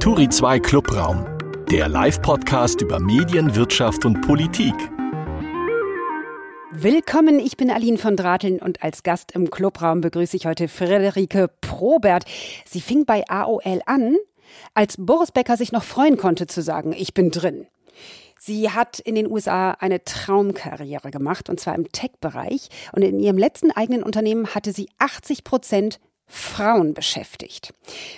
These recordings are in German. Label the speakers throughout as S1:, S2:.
S1: Turi 2 Clubraum, der Live-Podcast über Medien, Wirtschaft und Politik.
S2: Willkommen, ich bin Aline von Drateln und als Gast im Clubraum begrüße ich heute Friederike Probert. Sie fing bei AOL an, als Boris Becker sich noch freuen konnte zu sagen, ich bin drin. Sie hat in den USA eine Traumkarriere gemacht, und zwar im Tech-Bereich. Und in ihrem letzten eigenen Unternehmen hatte sie 80 Prozent Frauen beschäftigt.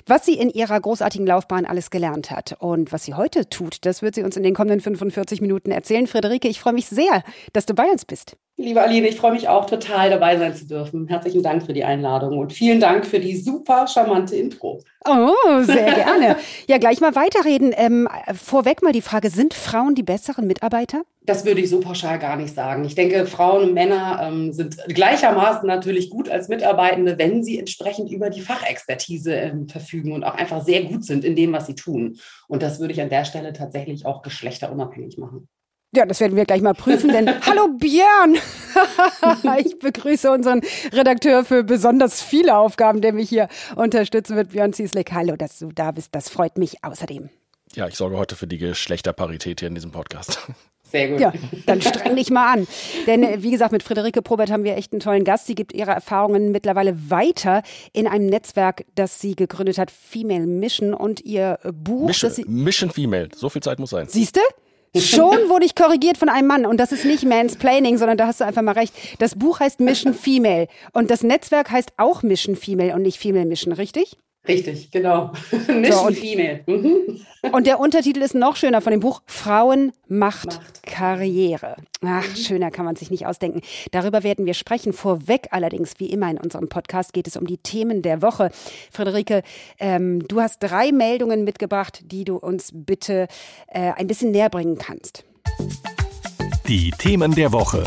S2: Was sie in ihrer großartigen Laufbahn alles gelernt hat und was sie heute tut, das wird sie uns in den kommenden 45 Minuten erzählen. Friederike, ich freue mich sehr, dass du bei uns bist.
S3: Liebe Aline, ich freue mich auch total dabei sein zu dürfen. Herzlichen Dank für die Einladung und vielen Dank für die super charmante Intro.
S2: Oh, sehr gerne. ja, gleich mal weiterreden. Ähm, vorweg mal die Frage, sind Frauen die besseren Mitarbeiter?
S3: Das würde ich so pauschal gar nicht sagen. Ich denke, Frauen und Männer ähm, sind gleichermaßen natürlich gut als Mitarbeitende, wenn sie entsprechend über die Fachexpertise ähm, verfügen und auch einfach sehr gut sind in dem, was sie tun. Und das würde ich an der Stelle tatsächlich auch geschlechterunabhängig machen.
S2: Ja, das werden wir gleich mal prüfen, denn hallo Björn! ich begrüße unseren Redakteur für besonders viele Aufgaben, der mich hier unterstützen wird, Björn Ziesleck. Hallo, dass du da bist, das freut mich außerdem.
S4: Ja, ich sorge heute für die Geschlechterparität hier in diesem Podcast.
S2: Sehr gut. Ja, dann streng dich mal an. Denn äh, wie gesagt, mit Friederike Probert haben wir echt einen tollen Gast. Sie gibt ihre Erfahrungen mittlerweile weiter in einem Netzwerk, das sie gegründet hat, Female Mission und ihr Buch.
S4: Mission, Mission Female, so viel Zeit muss sein.
S2: Siehst du? Schon wurde ich korrigiert von einem Mann und das ist nicht Mansplaining, sondern da hast du einfach mal recht. Das Buch heißt Mission Female und das Netzwerk heißt auch Mission Female und nicht Female Mission, richtig?
S3: Richtig, genau. Mission so, und, Female. Mhm.
S2: Und der Untertitel ist noch schöner von dem Buch Frauen macht, macht. Karriere. Ach, mhm. schöner kann man sich nicht ausdenken. Darüber werden wir sprechen. Vorweg allerdings, wie immer in unserem Podcast, geht es um die Themen der Woche. Friederike, ähm, du hast drei Meldungen mitgebracht, die du uns bitte äh, ein bisschen näher bringen kannst.
S1: Die Themen der Woche.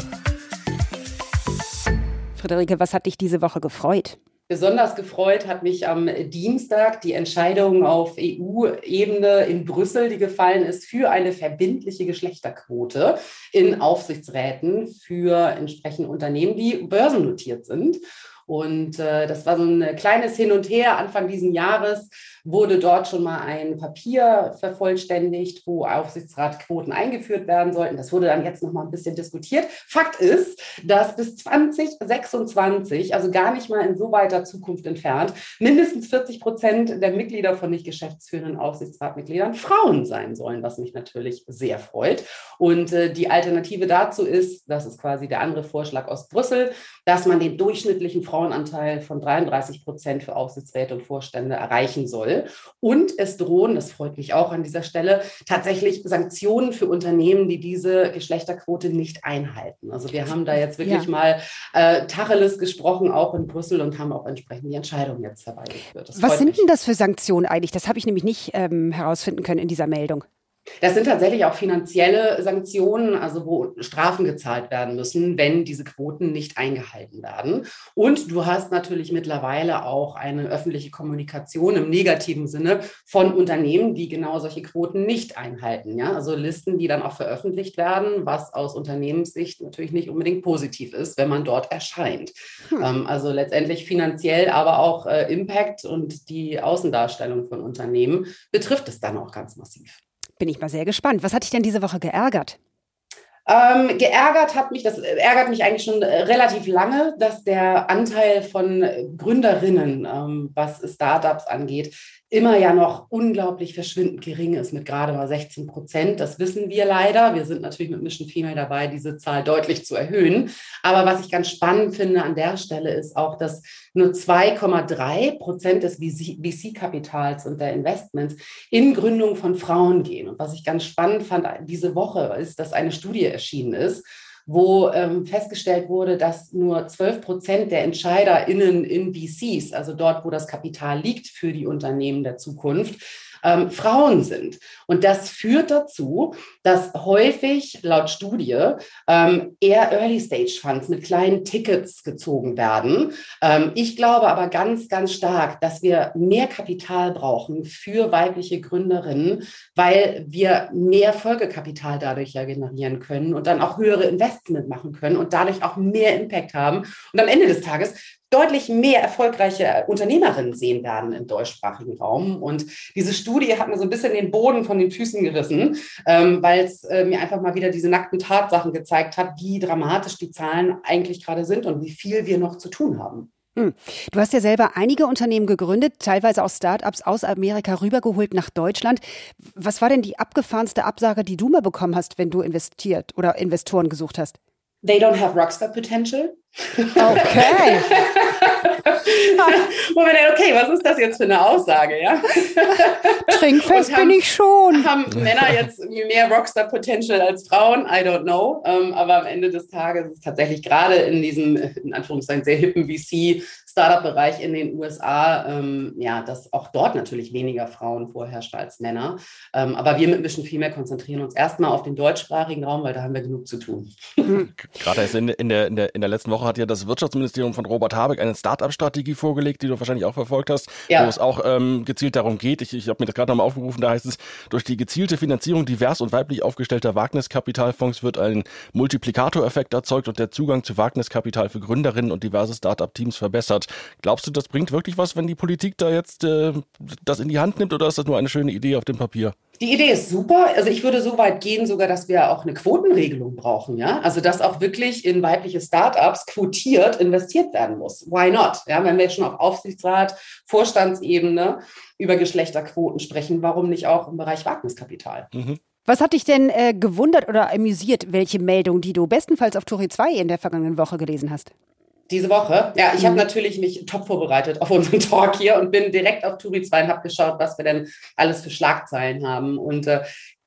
S2: Friederike, was hat dich diese Woche gefreut?
S3: Besonders gefreut hat mich am Dienstag die Entscheidung auf EU-Ebene in Brüssel, die gefallen ist für eine verbindliche Geschlechterquote in Aufsichtsräten für entsprechende Unternehmen, die börsennotiert sind. Und äh, das war so ein kleines Hin und Her Anfang dieses Jahres wurde dort schon mal ein Papier vervollständigt, wo Aufsichtsratquoten eingeführt werden sollten. Das wurde dann jetzt noch mal ein bisschen diskutiert. Fakt ist, dass bis 2026, also gar nicht mal in so weiter Zukunft entfernt, mindestens 40 Prozent der Mitglieder von nicht geschäftsführenden Aufsichtsratmitgliedern Frauen sein sollen, was mich natürlich sehr freut. Und äh, die Alternative dazu ist, das ist quasi der andere Vorschlag aus Brüssel, dass man den durchschnittlichen Frauenanteil von 33 Prozent für Aufsichtsräte und Vorstände erreichen soll. Und es drohen, das freut mich auch an dieser Stelle, tatsächlich Sanktionen für Unternehmen, die diese Geschlechterquote nicht einhalten. Also wir haben da jetzt wirklich ja. mal äh, Tacheles gesprochen, auch in Brüssel und haben auch entsprechend die Entscheidung jetzt herbeigeführt.
S2: Was sind mich. denn das für Sanktionen eigentlich? Das habe ich nämlich nicht ähm, herausfinden können in dieser Meldung.
S3: Das sind tatsächlich auch finanzielle Sanktionen, also wo Strafen gezahlt werden müssen, wenn diese Quoten nicht eingehalten werden. Und du hast natürlich mittlerweile auch eine öffentliche Kommunikation im negativen Sinne von Unternehmen, die genau solche Quoten nicht einhalten. Ja? Also Listen, die dann auch veröffentlicht werden, was aus Unternehmenssicht natürlich nicht unbedingt positiv ist, wenn man dort erscheint. Hm. Ähm, also letztendlich finanziell, aber auch äh, Impact und die Außendarstellung von Unternehmen betrifft es dann auch ganz massiv.
S2: Bin ich mal sehr gespannt. Was hat dich denn diese Woche geärgert?
S3: Ähm, geärgert hat mich, das ärgert mich eigentlich schon äh, relativ lange, dass der Anteil von Gründerinnen, ähm, was Startups angeht, immer ja noch unglaublich verschwindend gering ist mit gerade mal 16 Prozent. Das wissen wir leider. Wir sind natürlich mit Mission Female dabei, diese Zahl deutlich zu erhöhen. Aber was ich ganz spannend finde an der Stelle ist auch, dass nur 2,3 Prozent des VC-Kapitals und der Investments in Gründung von Frauen gehen. Und was ich ganz spannend fand diese Woche ist, dass eine Studie erschienen ist, wo ähm, festgestellt wurde, dass nur 12 Prozent der EntscheiderInnen in VCs, also dort, wo das Kapital liegt für die Unternehmen der Zukunft, ähm, Frauen sind. Und das führt dazu, dass häufig laut Studie ähm, eher Early-Stage-Funds mit kleinen Tickets gezogen werden. Ähm, ich glaube aber ganz, ganz stark, dass wir mehr Kapital brauchen für weibliche Gründerinnen, weil wir mehr Folgekapital dadurch ja generieren können und dann auch höhere Investment machen können und dadurch auch mehr Impact haben. Und am Ende des Tages deutlich mehr erfolgreiche Unternehmerinnen sehen werden im deutschsprachigen Raum. Und diese Studie hat mir so ein bisschen den Boden von den Füßen gerissen, ähm, weil es äh, mir einfach mal wieder diese nackten Tatsachen gezeigt hat, wie dramatisch die Zahlen eigentlich gerade sind und wie viel wir noch zu tun haben.
S2: Hm. Du hast ja selber einige Unternehmen gegründet, teilweise auch Startups aus Amerika rübergeholt nach Deutschland. Was war denn die abgefahrenste Absage, die du mal bekommen hast, wenn du investiert oder Investoren gesucht hast?
S3: They don't have rockstar potential.
S2: Okay.
S3: Moment, okay, was ist das jetzt für eine Aussage, ja?
S2: Trinkfest haben, bin ich schon.
S3: Haben Männer jetzt mehr Rockstar-Potential als Frauen? I don't know. Ähm, aber am Ende des Tages ist es tatsächlich gerade in diesem, in Anführungszeichen, sehr hippen VC Startup-Bereich in den USA, ähm, ja, dass auch dort natürlich weniger Frauen vorherrschen als Männer. Ähm, aber wir mit Mission viel mehr konzentrieren uns erstmal auf den deutschsprachigen Raum, weil da haben wir genug zu tun.
S4: Gerade in, in, der, in, der, in der letzten Woche hat ja das Wirtschaftsministerium von Robert Habeck eine Startup-Strategie vorgelegt, die du wahrscheinlich auch verfolgt hast, ja. wo es auch ähm, gezielt darum geht. Ich, ich habe mir das gerade nochmal aufgerufen, da heißt es, durch die gezielte Finanzierung divers und weiblich aufgestellter Wagniskapitalfonds wird ein Multiplikatoreffekt erzeugt und der Zugang zu Wagniskapital für Gründerinnen und diverse Startup-Teams verbessert. Glaubst du, das bringt wirklich was, wenn die Politik da jetzt äh, das in die Hand nimmt oder ist das nur eine schöne Idee auf dem Papier?
S3: Die Idee ist super. Also ich würde so weit gehen, sogar, dass wir auch eine Quotenregelung brauchen, ja. Also dass auch wirklich in weibliche Startups quotiert investiert werden muss. Why not? Ja, wenn wir jetzt schon auf Aufsichtsrat, Vorstandsebene über Geschlechterquoten sprechen, warum nicht auch im Bereich Wagniskapital? Mhm.
S2: Was hat dich denn äh, gewundert oder amüsiert, welche Meldung, die du bestenfalls auf Turi 2 in der vergangenen Woche gelesen hast?
S3: Diese Woche? Ja, ich mhm. habe natürlich mich top vorbereitet auf unseren Talk hier und bin direkt auf Turi 2 und habe geschaut, was wir denn alles für Schlagzeilen haben. Und äh,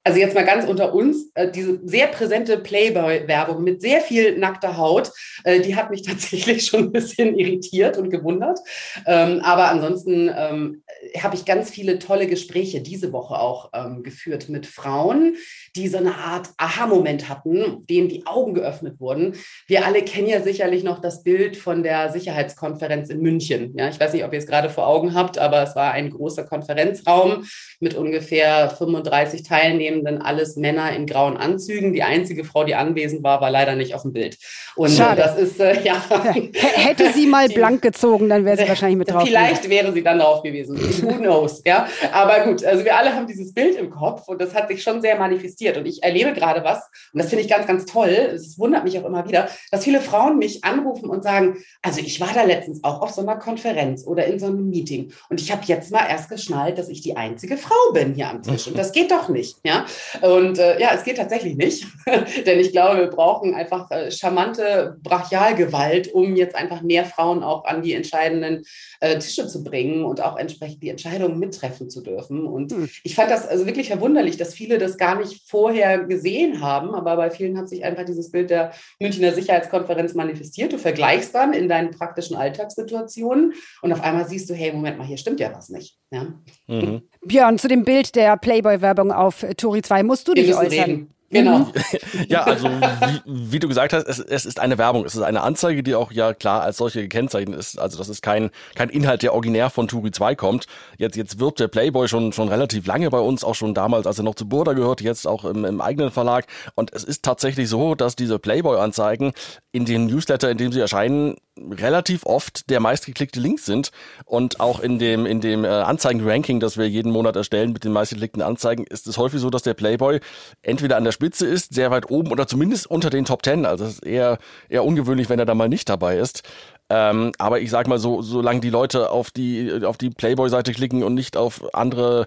S3: also jetzt mal ganz unter uns, äh, diese sehr präsente Playboy-Werbung mit sehr viel nackter Haut, äh, die hat mich tatsächlich schon ein bisschen irritiert und gewundert. Ähm, aber ansonsten ähm, habe ich ganz viele tolle Gespräche diese Woche auch ähm, geführt mit Frauen, die so eine Art Aha-Moment hatten, denen die Augen geöffnet wurden. Wir alle kennen ja sicherlich noch das Bild von der Sicherheitskonferenz in München. Ja, ich weiß nicht, ob ihr es gerade vor Augen habt, aber es war ein großer Konferenzraum mit ungefähr 35 Teilnehmern Teilnehmenden alles Männer in grauen Anzügen. Die einzige Frau, die anwesend war, war leider nicht auf dem Bild.
S2: Und Schade. das ist, äh, ja. Hätte sie mal blank gezogen, dann wäre sie wahrscheinlich mit drauf.
S3: Vielleicht gewesen. wäre sie dann drauf gewesen. Who knows, ja. Aber gut, also wir alle haben dieses Bild im Kopf und das hat sich schon sehr manifestiert. Und ich erlebe gerade was, und das finde ich ganz, ganz toll. Es wundert mich auch immer wieder, dass viele Frauen mich anrufen und sagen, also ich war da letztens auch auf so einer Konferenz oder in so einem Meeting und ich habe jetzt mal erst geschnallt, dass ich die einzige Frau bin hier am Tisch. Und das geht doch nicht, ja. Und äh, ja, es geht tatsächlich nicht, denn ich glaube, wir brauchen einfach äh, charmante Brachialgewalt, um jetzt einfach mehr Frauen auch an die entscheidenden äh, Tische zu bringen und auch entsprechend die Entscheidungen mittreffen zu dürfen. Und hm. ich fand das also wirklich verwunderlich, dass viele das gar nicht vorher gesehen haben, aber bei vielen hat sich einfach dieses Bild der Münchner Sicherheitskonferenz manifestiert. Du vergleichst dann in deinen praktischen Alltagssituationen und auf einmal siehst du, hey, Moment mal, hier stimmt ja was nicht. Ja?
S2: Mhm. Björn, zu dem Bild der Playboy-Werbung auf Tori 2 musst du dich äußern. Reden.
S3: Genau. Mhm.
S4: ja, also wie, wie, du gesagt hast, es, es ist eine Werbung, es ist eine Anzeige, die auch ja klar als solche gekennzeichnet ist. Also das ist kein, kein Inhalt, der originär von Turi 2 kommt. Jetzt, jetzt wirbt der Playboy schon, schon relativ lange bei uns, auch schon damals, als er noch zu Burda gehört, jetzt auch im, im eigenen Verlag. Und es ist tatsächlich so, dass diese Playboy-Anzeigen in den Newsletter, in dem sie erscheinen, relativ oft der meistgeklickte Link sind und auch in dem in dem äh, Anzeigen-Ranking, das wir jeden Monat erstellen mit den meistgeklickten Anzeigen, ist es häufig so, dass der Playboy entweder an der Spitze ist, sehr weit oben oder zumindest unter den Top Ten. Also es ist eher eher ungewöhnlich, wenn er da mal nicht dabei ist. Ähm, aber ich sag mal so, solange die Leute auf die auf die Playboy-Seite klicken und nicht auf andere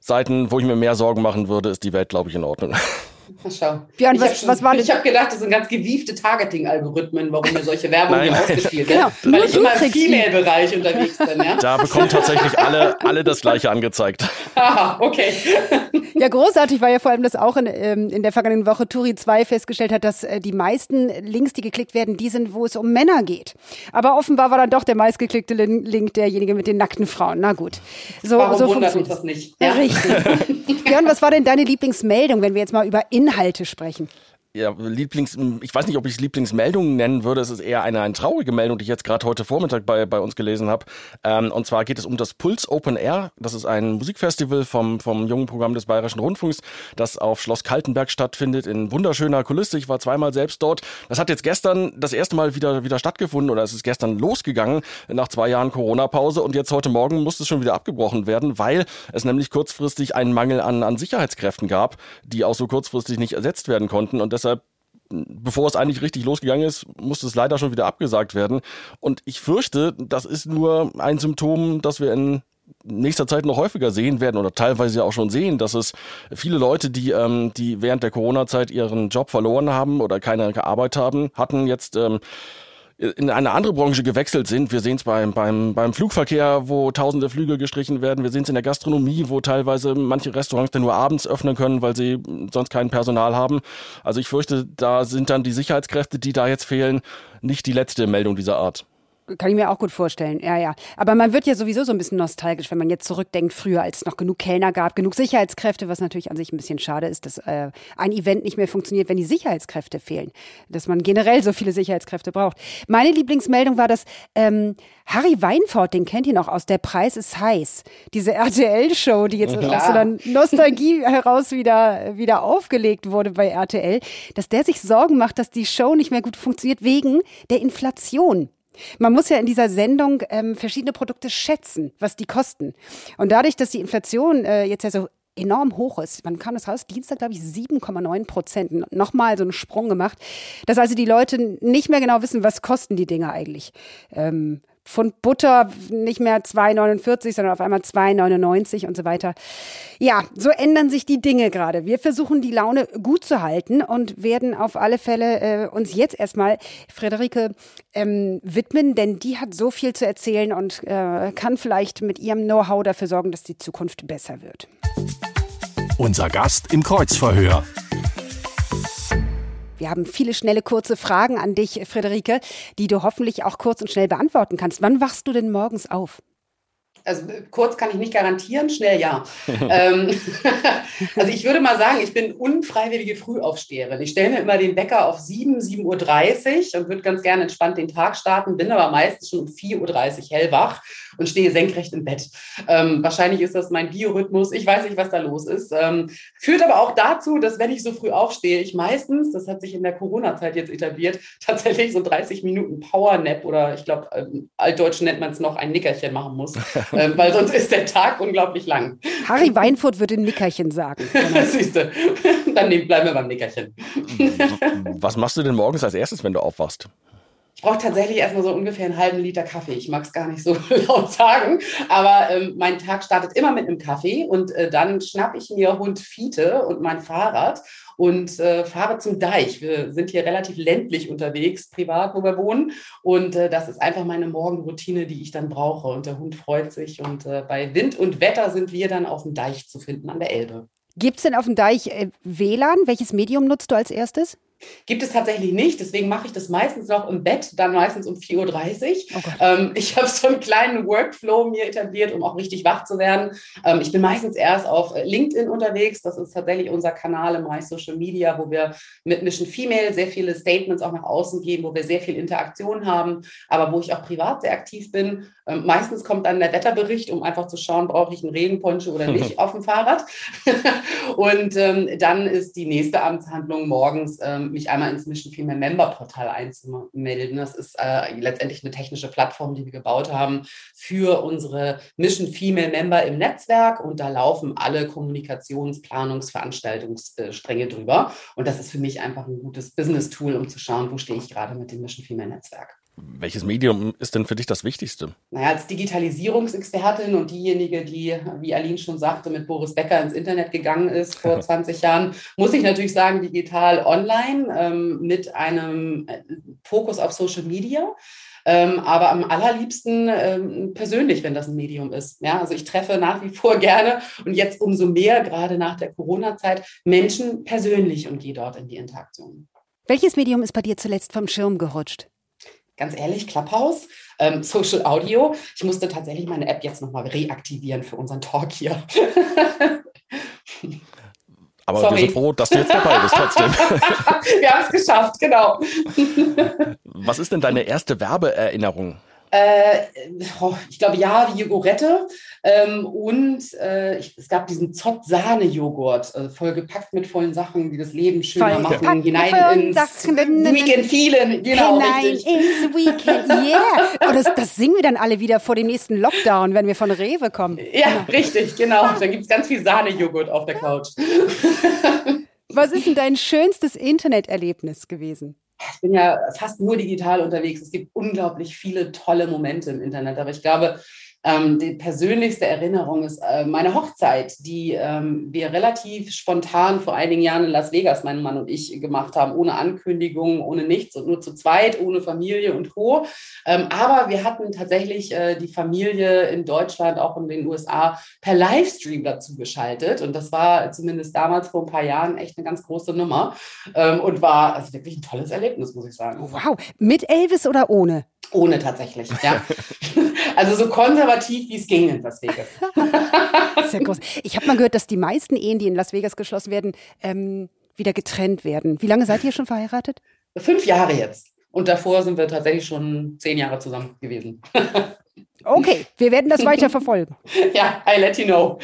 S4: Seiten, wo ich mir mehr Sorgen machen würde, ist die Welt, glaube ich, in Ordnung.
S3: Schau. Björn, ich was, was war Ich habe gedacht, das sind ganz gewiefte Targeting-Algorithmen, warum mir solche Werbung hier ausgespielt wird. Genau. Weil ich immer im Female-Bereich unterwegs bin. Ja?
S4: Da bekommen tatsächlich alle, alle das Gleiche angezeigt.
S3: Aha, okay.
S2: Ja, großartig war ja vor allem, dass auch in, ähm, in der vergangenen Woche Turi 2 festgestellt hat, dass äh, die meisten Links, die geklickt werden, die sind, wo es um Männer geht. Aber offenbar war dann doch der meistgeklickte Link derjenige mit den nackten Frauen. Na gut.
S3: So, Warum so wundert uns das nicht?
S2: Ja. Richtig. Björn, was war denn deine Lieblingsmeldung, wenn wir jetzt mal über Inhalte sprechen?
S4: Ja, Lieblings, ich weiß nicht, ob ich es Lieblingsmeldungen nennen würde. Es ist eher eine, eine traurige Meldung, die ich jetzt gerade heute Vormittag bei, bei uns gelesen habe. Ähm, und zwar geht es um das Puls Open Air. Das ist ein Musikfestival vom, vom jungen Programm des Bayerischen Rundfunks, das auf Schloss Kaltenberg stattfindet, in wunderschöner Kulisse. Ich war zweimal selbst dort. Das hat jetzt gestern das erste Mal wieder, wieder stattgefunden oder es ist gestern losgegangen nach zwei Jahren Corona-Pause und jetzt heute Morgen musste es schon wieder abgebrochen werden, weil es nämlich kurzfristig einen Mangel an, an Sicherheitskräften gab, die auch so kurzfristig nicht ersetzt werden konnten. Und deshalb bevor es eigentlich richtig losgegangen ist, musste es leider schon wieder abgesagt werden. Und ich fürchte, das ist nur ein Symptom, das wir in nächster Zeit noch häufiger sehen werden oder teilweise auch schon sehen, dass es viele Leute, die, ähm, die während der Corona-Zeit ihren Job verloren haben oder keine Arbeit haben, hatten jetzt ähm, in eine andere Branche gewechselt sind. Wir sehen es beim, beim, beim Flugverkehr, wo tausende Flüge gestrichen werden. Wir sehen es in der Gastronomie, wo teilweise manche Restaurants dann nur abends öffnen können, weil sie sonst kein Personal haben. Also ich fürchte, da sind dann die Sicherheitskräfte, die da jetzt fehlen, nicht die letzte Meldung dieser Art.
S2: Kann ich mir auch gut vorstellen. Ja, ja. Aber man wird ja sowieso so ein bisschen nostalgisch, wenn man jetzt zurückdenkt, früher, als es noch genug Kellner gab, genug Sicherheitskräfte, was natürlich an sich ein bisschen schade ist, dass äh, ein Event nicht mehr funktioniert, wenn die Sicherheitskräfte fehlen. Dass man generell so viele Sicherheitskräfte braucht. Meine Lieblingsmeldung war, dass ähm, Harry Weinfurt, den kennt ihr noch aus Der Preis ist heiß. Diese RTL-Show, die jetzt aus so einer Nostalgie heraus wieder, wieder aufgelegt wurde bei RTL, dass der sich Sorgen macht, dass die Show nicht mehr gut funktioniert wegen der Inflation. Man muss ja in dieser Sendung ähm, verschiedene Produkte schätzen, was die kosten. Und dadurch, dass die Inflation äh, jetzt ja so enorm hoch ist. Wann kam das raus? Dienstag, glaube ich, 7,9 Prozent. Nochmal so einen Sprung gemacht. Dass also die Leute nicht mehr genau wissen, was kosten die Dinge eigentlich. Ähm, Pfund Butter nicht mehr 2,49, sondern auf einmal 2,99 und so weiter. Ja, so ändern sich die Dinge gerade. Wir versuchen die Laune gut zu halten und werden auf alle Fälle äh, uns jetzt erstmal Frederike ähm, widmen, denn die hat so viel zu erzählen und äh, kann vielleicht mit ihrem Know-how dafür sorgen, dass die Zukunft besser wird.
S1: Unser Gast im Kreuzverhör.
S2: Wir haben viele schnelle, kurze Fragen an dich, Friederike, die du hoffentlich auch kurz und schnell beantworten kannst. Wann wachst du denn morgens auf?
S3: also kurz kann ich nicht garantieren, schnell ja. ähm, also ich würde mal sagen, ich bin unfreiwillige Frühaufsteherin. Ich stelle mir immer den Wecker auf 7, 7.30 Uhr und würde ganz gerne entspannt den Tag starten, bin aber meistens schon um 4.30 Uhr hellwach und stehe senkrecht im Bett. Ähm, wahrscheinlich ist das mein Biorhythmus. Ich weiß nicht, was da los ist. Ähm, führt aber auch dazu, dass wenn ich so früh aufstehe, ich meistens, das hat sich in der Corona-Zeit jetzt etabliert, tatsächlich so 30 Minuten Powernap oder ich glaube, ähm, altdeutsch nennt man es noch, ein Nickerchen machen muss. ähm, weil sonst ist der Tag unglaublich lang.
S2: Harry Weinfurt würde Nickerchen sagen.
S3: Siehst du, dann bleiben wir beim Nickerchen.
S4: Was machst du denn morgens als erstes, wenn du aufwachst?
S3: Ich brauche tatsächlich erstmal so ungefähr einen halben Liter Kaffee. Ich mag es gar nicht so laut sagen, aber ähm, mein Tag startet immer mit einem Kaffee und äh, dann schnappe ich mir Hund Fiete und mein Fahrrad und äh, fahre zum Deich. Wir sind hier relativ ländlich unterwegs, privat, wo wir wohnen. Und äh, das ist einfach meine Morgenroutine, die ich dann brauche. Und der Hund freut sich. Und äh, bei Wind und Wetter sind wir dann auf dem Deich zu finden an der Elbe.
S2: Gibt es denn auf dem Deich äh, WLAN? Welches Medium nutzt du als erstes?
S3: Gibt es tatsächlich nicht, deswegen mache ich das meistens noch im Bett, dann meistens um 4.30 Uhr. Oh ähm, ich habe so einen kleinen Workflow mir etabliert, um auch richtig wach zu werden. Ähm, ich bin meistens erst auf äh, LinkedIn unterwegs, das ist tatsächlich unser Kanal im Bereich Social Media, wo wir mit Mission Female sehr viele Statements auch nach außen geben, wo wir sehr viel Interaktion haben, aber wo ich auch privat sehr aktiv bin. Ähm, meistens kommt dann der Wetterbericht, um einfach zu schauen, brauche ich einen Regenponcho oder nicht auf dem Fahrrad. Und ähm, dann ist die nächste Amtshandlung morgens ähm, mich einmal ins Mission Female Member Portal einzumelden. Das ist äh, letztendlich eine technische Plattform, die wir gebaut haben für unsere Mission Female Member im Netzwerk und da laufen alle Kommunikations-, Planungs-, Veranstaltungsstränge drüber. Und das ist für mich einfach ein gutes Business-Tool, um zu schauen, wo stehe ich gerade mit dem Mission Female Netzwerk.
S4: Welches Medium ist denn für dich das Wichtigste?
S3: Naja, als Digitalisierungsexpertin und diejenige, die, wie Aline schon sagte, mit Boris Becker ins Internet gegangen ist vor 20 Jahren, muss ich natürlich sagen, digital online ähm, mit einem äh, Fokus auf Social Media. Ähm, aber am allerliebsten ähm, persönlich, wenn das ein Medium ist. Ja, also ich treffe nach wie vor gerne und jetzt umso mehr, gerade nach der Corona-Zeit, Menschen persönlich und gehe dort in die Interaktion.
S2: Welches Medium ist bei dir zuletzt vom Schirm gerutscht?
S3: Ganz ehrlich, Clubhouse, ähm, Social Audio. Ich musste tatsächlich meine App jetzt nochmal reaktivieren für unseren Talk hier.
S4: Aber
S3: Sorry.
S4: wir sind froh, dass du jetzt dabei bist trotzdem.
S3: wir haben es geschafft, genau.
S4: Was ist denn deine erste Werbeerinnerung?
S3: Äh, oh, ich glaube, ja, die Jogurette. Ähm, und äh, ich, es gab diesen Zott-Sahne-Joghurt, äh, voll gepackt mit vollen Sachen, die das Leben schöner
S2: Voll
S3: machen. hinein ins
S2: Sachen.
S3: Weekend vielen. Genau,
S2: Hinein
S3: richtig.
S2: ins Weekend, yeah. Oh, das, das singen wir dann alle wieder vor dem nächsten Lockdown, wenn wir von Rewe kommen.
S3: Ja, richtig, genau. Da gibt es ganz viel Sahne-Joghurt auf der Couch.
S2: Was ist denn dein schönstes Interneterlebnis gewesen?
S3: Ich bin ja fast nur digital unterwegs. Es gibt unglaublich viele tolle Momente im Internet, aber ich glaube, ähm, die persönlichste Erinnerung ist äh, meine Hochzeit, die ähm, wir relativ spontan vor einigen Jahren in Las Vegas, mein Mann und ich, gemacht haben, ohne Ankündigung, ohne nichts und nur zu zweit, ohne Familie und Co. Ähm, aber wir hatten tatsächlich äh, die Familie in Deutschland, auch in den USA, per Livestream dazu geschaltet. Und das war zumindest damals vor ein paar Jahren echt eine ganz große Nummer ähm, und war also wirklich ein tolles Erlebnis, muss ich sagen.
S2: Wow, mit Elvis oder ohne?
S3: Ohne tatsächlich, ja. Also so konservativ, wie es ging in Las Vegas.
S2: Sehr groß. Ich habe mal gehört, dass die meisten Ehen, die in Las Vegas geschlossen werden, ähm, wieder getrennt werden. Wie lange seid ihr schon verheiratet?
S3: Fünf Jahre jetzt. Und davor sind wir tatsächlich schon zehn Jahre zusammen gewesen.
S2: Okay, wir werden das weiter verfolgen.
S3: ja, I let you know.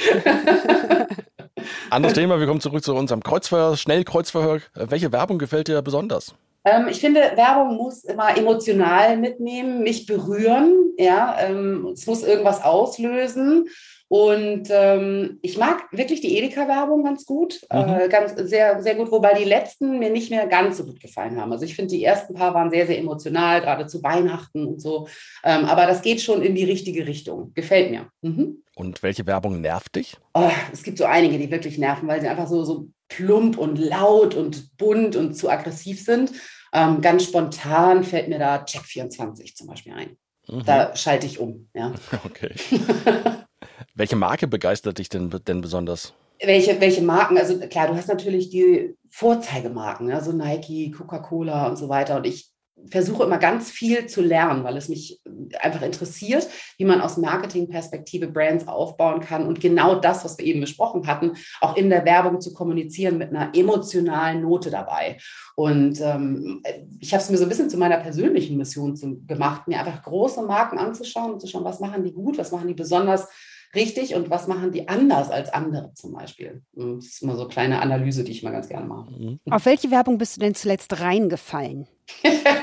S4: Anderes Thema, wir kommen zurück zu unserem Kreuzverhör, Schnellkreuzverhör. Welche Werbung gefällt dir besonders?
S3: Ähm, ich finde, Werbung muss immer emotional mitnehmen, mich berühren. Ja, ähm, es muss irgendwas auslösen. Und ähm, ich mag wirklich die Edeka-Werbung ganz gut, mhm. äh, ganz sehr, sehr gut, wobei die letzten mir nicht mehr ganz so gut gefallen haben. Also ich finde, die ersten paar waren sehr, sehr emotional, gerade zu Weihnachten und so. Ähm, aber das geht schon in die richtige Richtung. Gefällt mir. Mhm.
S4: Und welche Werbung nervt dich?
S3: Oh, es gibt so einige, die wirklich nerven, weil sie einfach so, so plump und laut und bunt und zu aggressiv sind. Ähm, ganz spontan fällt mir da Check24 zum Beispiel ein. Mhm. Da schalte ich um. Ja.
S4: Okay. Welche Marke begeistert dich denn, denn besonders?
S3: Welche, welche Marken? Also klar, du hast natürlich die Vorzeigemarken, also Nike, Coca-Cola und so weiter. Und ich versuche immer ganz viel zu lernen, weil es mich einfach interessiert, wie man aus Marketingperspektive Brands aufbauen kann und genau das, was wir eben besprochen hatten, auch in der Werbung zu kommunizieren mit einer emotionalen Note dabei. Und ähm, ich habe es mir so ein bisschen zu meiner persönlichen Mission zu, gemacht, mir einfach große Marken anzuschauen und zu schauen, was machen die gut, was machen die besonders richtig und was machen die anders als andere zum Beispiel. Das ist immer so eine kleine Analyse, die ich mal ganz gerne mache.
S2: Auf welche Werbung bist du denn zuletzt reingefallen?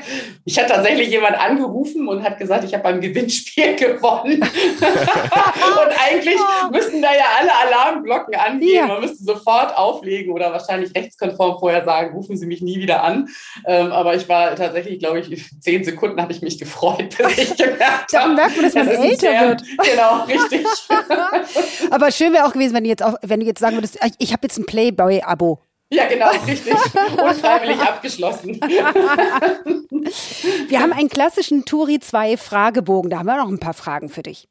S3: ich hat tatsächlich jemand angerufen und hat gesagt, ich habe beim Gewinnspiel gewonnen. und eigentlich müssten da ja alle Alarmglocken angehen. Ja. Man müsste sofort auflegen oder wahrscheinlich rechtskonform vorher sagen, rufen Sie mich nie wieder an. Ähm, aber ich war tatsächlich, glaube ich, zehn Sekunden habe ich mich gefreut, bis ich gemerkt habe.
S2: Dann merkt man, dass man älter
S3: sehr,
S2: wird.
S3: Genau, richtig.
S2: aber schön wäre auch gewesen, wenn du jetzt auch, wenn du jetzt sagen würdest, ich habe jetzt ein Playboy-Abo.
S3: Ja, genau, richtig. Unfreiwillig abgeschlossen.
S2: Wir haben einen klassischen Turi 2 Fragebogen. Da haben wir noch ein paar Fragen für dich.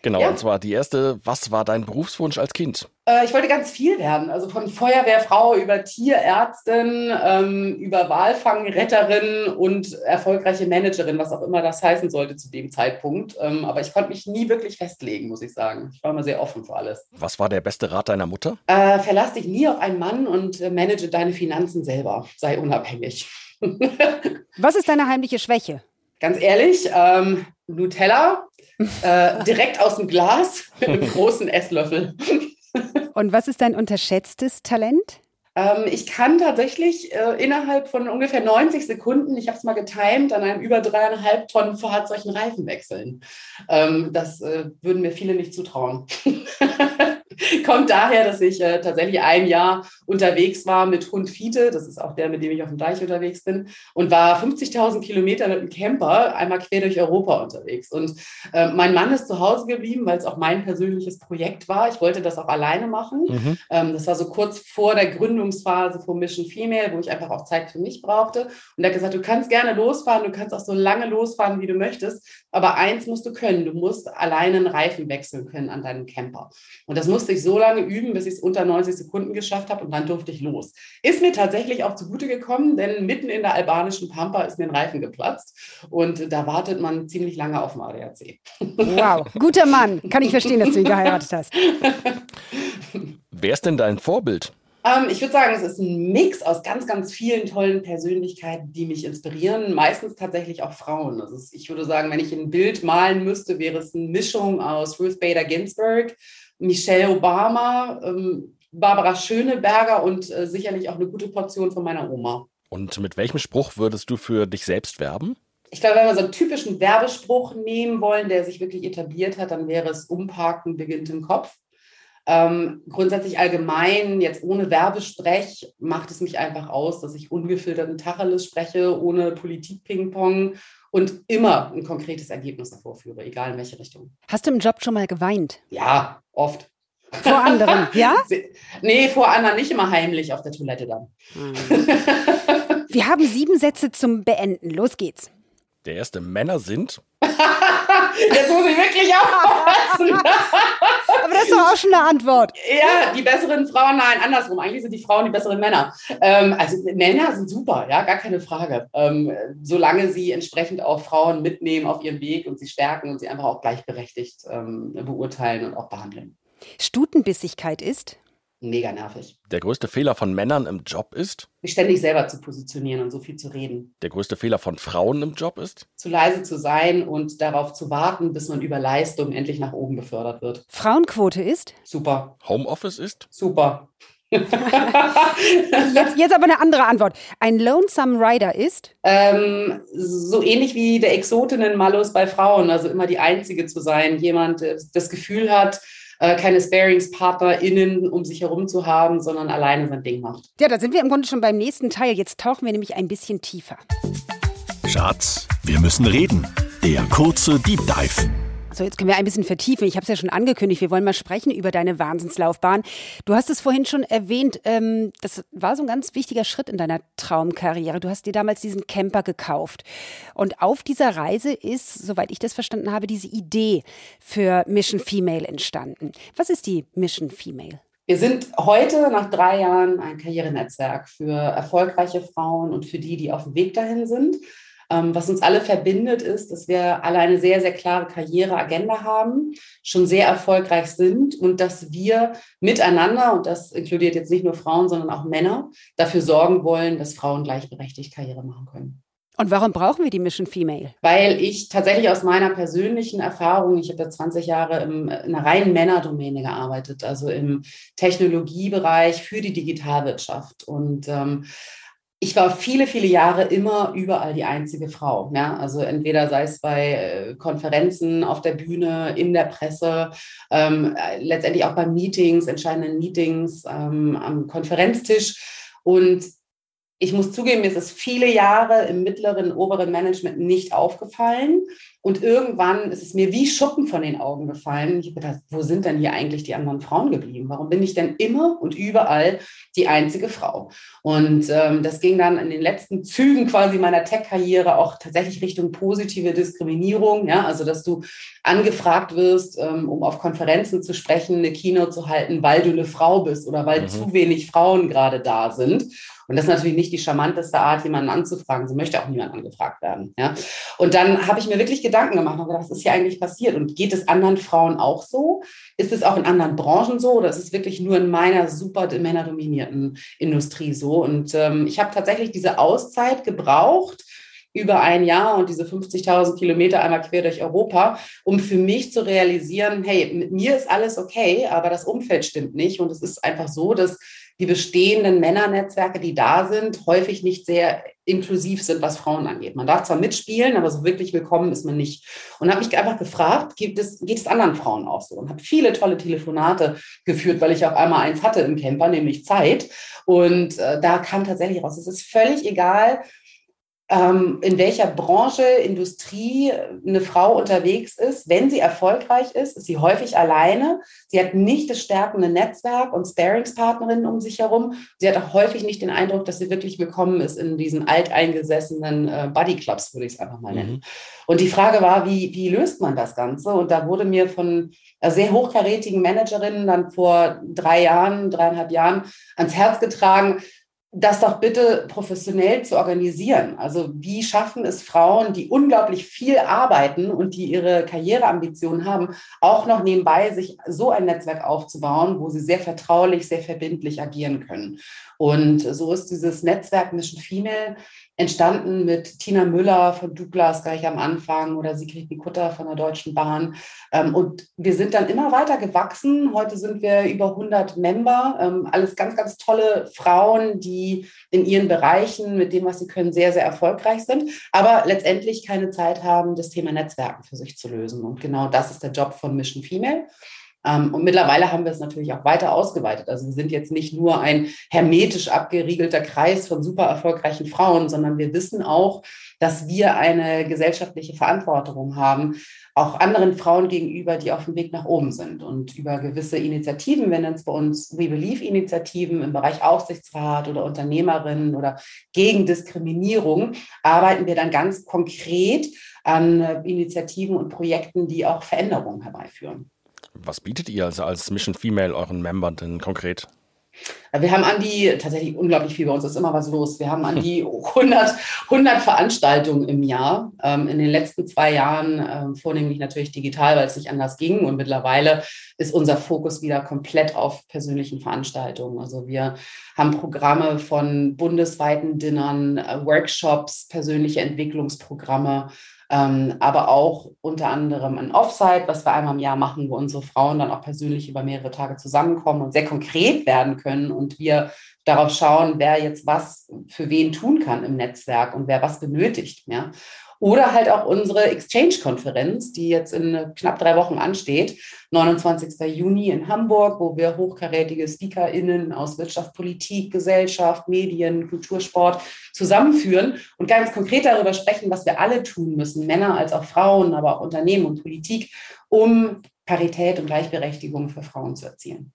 S4: Genau, ja. und zwar die erste, was war dein Berufswunsch als Kind?
S3: Äh, ich wollte ganz viel werden, also von Feuerwehrfrau über Tierärztin, ähm, über Walfangretterin und erfolgreiche Managerin, was auch immer das heißen sollte zu dem Zeitpunkt. Ähm, aber ich konnte mich nie wirklich festlegen, muss ich sagen. Ich war immer sehr offen für alles.
S4: Was war der beste Rat deiner Mutter?
S3: Äh, verlass dich nie auf einen Mann und äh, manage deine Finanzen selber. Sei unabhängig.
S2: was ist deine heimliche Schwäche?
S3: Ganz ehrlich, ähm, Nutella, äh, direkt aus dem Glas mit einem großen Esslöffel.
S2: Und was ist dein unterschätztes Talent?
S3: Ähm, ich kann tatsächlich äh, innerhalb von ungefähr 90 Sekunden, ich habe es mal getimt, an einem über dreieinhalb Tonnen Fahrzeug einen Reifen wechseln. Ähm, das äh, würden mir viele nicht zutrauen. Kommt daher, dass ich äh, tatsächlich ein Jahr unterwegs war mit Hund Fiete, das ist auch der, mit dem ich auf dem Deich unterwegs bin, und war 50.000 Kilometer mit einem Camper einmal quer durch Europa unterwegs. Und äh, mein Mann ist zu Hause geblieben, weil es auch mein persönliches Projekt war. Ich wollte das auch alleine machen. Mhm. Ähm, das war so kurz vor der Gründungsphase von Mission Female, wo ich einfach auch Zeit für mich brauchte. Und er hat gesagt, du kannst gerne losfahren, du kannst auch so lange losfahren, wie du möchtest, aber eins musst du können, du musst alleine einen Reifen wechseln können an deinem Camper. Und das musste ich so lange üben, bis ich es unter 90 Sekunden geschafft habe und dann durfte ich los. Ist mir tatsächlich auch zugute gekommen, denn mitten in der albanischen Pampa ist mir ein Reifen geplatzt und da wartet man ziemlich lange auf dem ADAC.
S2: Wow, guter Mann. Kann ich verstehen, dass du ihn geheiratet hast.
S4: Wer ist denn dein Vorbild?
S3: Ähm, ich würde sagen, es ist ein Mix aus ganz, ganz vielen tollen Persönlichkeiten, die mich inspirieren. Meistens tatsächlich auch Frauen. Also ich würde sagen, wenn ich ein Bild malen müsste, wäre es eine Mischung aus Ruth Bader Ginsburg, Michelle Obama, ähm, Barbara Schöneberger und äh, sicherlich auch eine gute Portion von meiner Oma.
S4: Und mit welchem Spruch würdest du für dich selbst werben?
S3: Ich glaube, wenn wir so einen typischen Werbespruch nehmen wollen, der sich wirklich etabliert hat, dann wäre es Umparken beginnt im Kopf. Ähm, grundsätzlich allgemein, jetzt ohne Werbesprech, macht es mich einfach aus, dass ich ungefilterten Tacheles spreche, ohne Politik-Ping-Pong und immer ein konkretes Ergebnis hervorführe, egal in welche Richtung.
S2: Hast du im Job schon mal geweint?
S3: Ja, oft.
S2: Vor anderen, ja?
S3: Nee, vor anderen nicht immer heimlich auf der Toilette dann. Hm.
S2: Wir haben sieben Sätze zum Beenden. Los geht's.
S4: Der erste Männer sind.
S3: Jetzt muss ich wirklich aufpassen.
S2: Aber das ist doch auch schon eine Antwort.
S3: Ja, die besseren Frauen, nein, andersrum. Eigentlich sind die Frauen die besseren Männer. Ähm, also Männer sind super, ja, gar keine Frage. Ähm, solange sie entsprechend auch Frauen mitnehmen auf ihren Weg und sie stärken und sie einfach auch gleichberechtigt ähm, beurteilen und auch behandeln.
S2: Stutenbissigkeit ist?
S3: Mega nervig.
S4: Der größte Fehler von Männern im Job ist?
S3: Mich ständig selber zu positionieren und so viel zu reden.
S4: Der größte Fehler von Frauen im Job ist?
S3: Zu leise zu sein und darauf zu warten, bis man über Leistung endlich nach oben befördert wird.
S2: Frauenquote ist?
S3: Super.
S4: Homeoffice ist?
S3: Super.
S2: jetzt, jetzt aber eine andere Antwort. Ein Lonesome Rider ist?
S3: Ähm, so ähnlich wie der Exotinnen-Malus bei Frauen, also immer die Einzige zu sein. Jemand, der das Gefühl hat, äh, keine SparingspartnerInnen um sich herum zu haben, sondern alleine sein Ding macht.
S2: Ja, da sind wir im Grunde schon beim nächsten Teil. Jetzt tauchen wir nämlich ein bisschen tiefer.
S1: Schatz, wir müssen reden. Der kurze Deep Dive.
S2: So, jetzt können wir ein bisschen vertiefen. Ich habe es ja schon angekündigt. Wir wollen mal sprechen über deine Wahnsinnslaufbahn. Du hast es vorhin schon erwähnt. Ähm, das war so ein ganz wichtiger Schritt in deiner Traumkarriere. Du hast dir damals diesen Camper gekauft. Und auf dieser Reise ist, soweit ich das verstanden habe, diese Idee für Mission Female entstanden. Was ist die Mission Female?
S3: Wir sind heute nach drei Jahren ein Karrierenetzwerk für erfolgreiche Frauen und für die, die auf dem Weg dahin sind. Ähm, was uns alle verbindet, ist, dass wir alle eine sehr, sehr klare Karriereagenda haben, schon sehr erfolgreich sind und dass wir miteinander, und das inkludiert jetzt nicht nur Frauen, sondern auch Männer, dafür sorgen wollen, dass Frauen gleichberechtigt Karriere machen können.
S2: Und warum brauchen wir die Mission Female?
S3: Weil ich tatsächlich aus meiner persönlichen Erfahrung, ich habe ja 20 Jahre im, in einer reinen Männerdomäne gearbeitet, also im Technologiebereich für die Digitalwirtschaft. Und ähm, ich war viele, viele Jahre immer überall die einzige Frau. Ja? Also entweder sei es bei äh, Konferenzen, auf der Bühne, in der Presse, ähm, letztendlich auch bei Meetings, entscheidenden Meetings, ähm, am Konferenztisch. Und ich muss zugeben, mir ist es viele Jahre im mittleren, oberen Management nicht aufgefallen. Und irgendwann ist es mir wie Schuppen von den Augen gefallen. Ich habe gedacht, wo sind denn hier eigentlich die anderen Frauen geblieben? Warum bin ich denn immer und überall die einzige Frau? Und ähm, das ging dann in den letzten Zügen quasi meiner Tech-Karriere auch tatsächlich Richtung positive Diskriminierung. Ja, also dass du angefragt wirst, ähm, um auf Konferenzen zu sprechen, eine Keynote zu halten, weil du eine Frau bist oder weil mhm. zu wenig Frauen gerade da sind. Und das ist natürlich nicht die charmanteste Art, jemanden anzufragen. So möchte auch niemand angefragt werden. Ja? Und dann habe ich mir wirklich Gedanken gemacht und was ist hier eigentlich passiert? Und geht es anderen Frauen auch so? Ist es auch in anderen Branchen so oder ist es wirklich nur in meiner super männerdominierten Industrie so? Und ähm, ich habe tatsächlich diese Auszeit gebraucht, über ein Jahr und diese 50.000 Kilometer einmal quer durch Europa, um für mich zu realisieren, hey, mit mir ist alles okay, aber das Umfeld stimmt nicht. Und es ist einfach so, dass die bestehenden Männernetzwerke, die da sind, häufig nicht sehr inklusiv sind, was Frauen angeht. Man darf zwar mitspielen, aber so wirklich willkommen ist man nicht. Und habe mich einfach gefragt, gibt es, geht es anderen Frauen auch so? Und habe viele tolle Telefonate geführt, weil ich auf einmal eins hatte im Camper, nämlich Zeit. Und äh, da kam tatsächlich raus, es ist völlig egal, in welcher Branche, Industrie eine Frau unterwegs ist. Wenn sie erfolgreich ist, ist sie häufig alleine. Sie hat nicht das stärkende Netzwerk und Sparingspartnerinnen um sich herum. Sie hat auch häufig nicht den Eindruck, dass sie wirklich willkommen ist in diesen alteingesessenen äh, Buddy-Clubs, würde ich es einfach mal nennen. Mhm. Und die Frage war, wie, wie löst man das Ganze? Und da wurde mir von sehr hochkarätigen Managerinnen dann vor drei Jahren, dreieinhalb Jahren ans Herz getragen, das doch bitte professionell zu organisieren. Also wie schaffen es Frauen, die unglaublich viel arbeiten und die ihre Karriereambitionen haben, auch noch nebenbei sich so ein Netzwerk aufzubauen, wo sie sehr vertraulich, sehr verbindlich agieren können. Und so ist dieses Netzwerk Mission Female entstanden mit Tina Müller von Douglas gleich am Anfang oder Sigrid Nikutta von der Deutschen Bahn. Ähm, und wir sind dann immer weiter gewachsen. Heute sind wir über 100 Member, ähm, alles ganz, ganz tolle Frauen, die in ihren Bereichen mit dem, was sie können, sehr, sehr erfolgreich sind, aber letztendlich keine Zeit haben, das Thema Netzwerken für sich zu lösen. Und genau das ist der Job von Mission Female. Ähm, und mittlerweile haben wir es natürlich auch weiter ausgeweitet. Also wir sind jetzt nicht nur ein hermetisch abgeriegelter Kreis von super erfolgreichen Frauen, sondern wir wissen auch, dass wir eine gesellschaftliche Verantwortung haben, auch anderen Frauen gegenüber, die auf dem Weg nach oben sind. Und über gewisse Initiativen, wenn es bei uns We Believe-Initiativen im Bereich Aufsichtsrat oder Unternehmerinnen oder gegen Diskriminierung, arbeiten wir dann ganz konkret an Initiativen und Projekten, die auch Veränderungen herbeiführen.
S4: Was bietet ihr also als Mission Female euren Membern denn konkret?
S3: Wir haben an die, tatsächlich unglaublich viel bei uns, ist immer was los. Wir haben an die 100, 100 Veranstaltungen im Jahr. Ähm, in den letzten zwei Jahren ähm, vornehmlich natürlich digital, weil es nicht anders ging. Und mittlerweile ist unser Fokus wieder komplett auf persönlichen Veranstaltungen. Also wir haben Programme von bundesweiten Dinnern, äh, Workshops, persönliche Entwicklungsprogramme ähm, aber auch unter anderem ein Offsite, was wir einmal im Jahr machen, wo unsere Frauen dann auch persönlich über mehrere Tage zusammenkommen und sehr konkret werden können und wir darauf schauen, wer jetzt was für wen tun kann im Netzwerk und wer was benötigt. Ja. Oder halt auch unsere Exchange-Konferenz, die jetzt in knapp drei Wochen ansteht, 29. Juni in Hamburg, wo wir hochkarätige SpeakerInnen aus Wirtschaft, Politik, Gesellschaft, Medien, Kultursport zusammenführen und ganz konkret darüber sprechen, was wir alle tun müssen, Männer als auch Frauen, aber auch Unternehmen und Politik, um Parität und Gleichberechtigung für Frauen zu erzielen.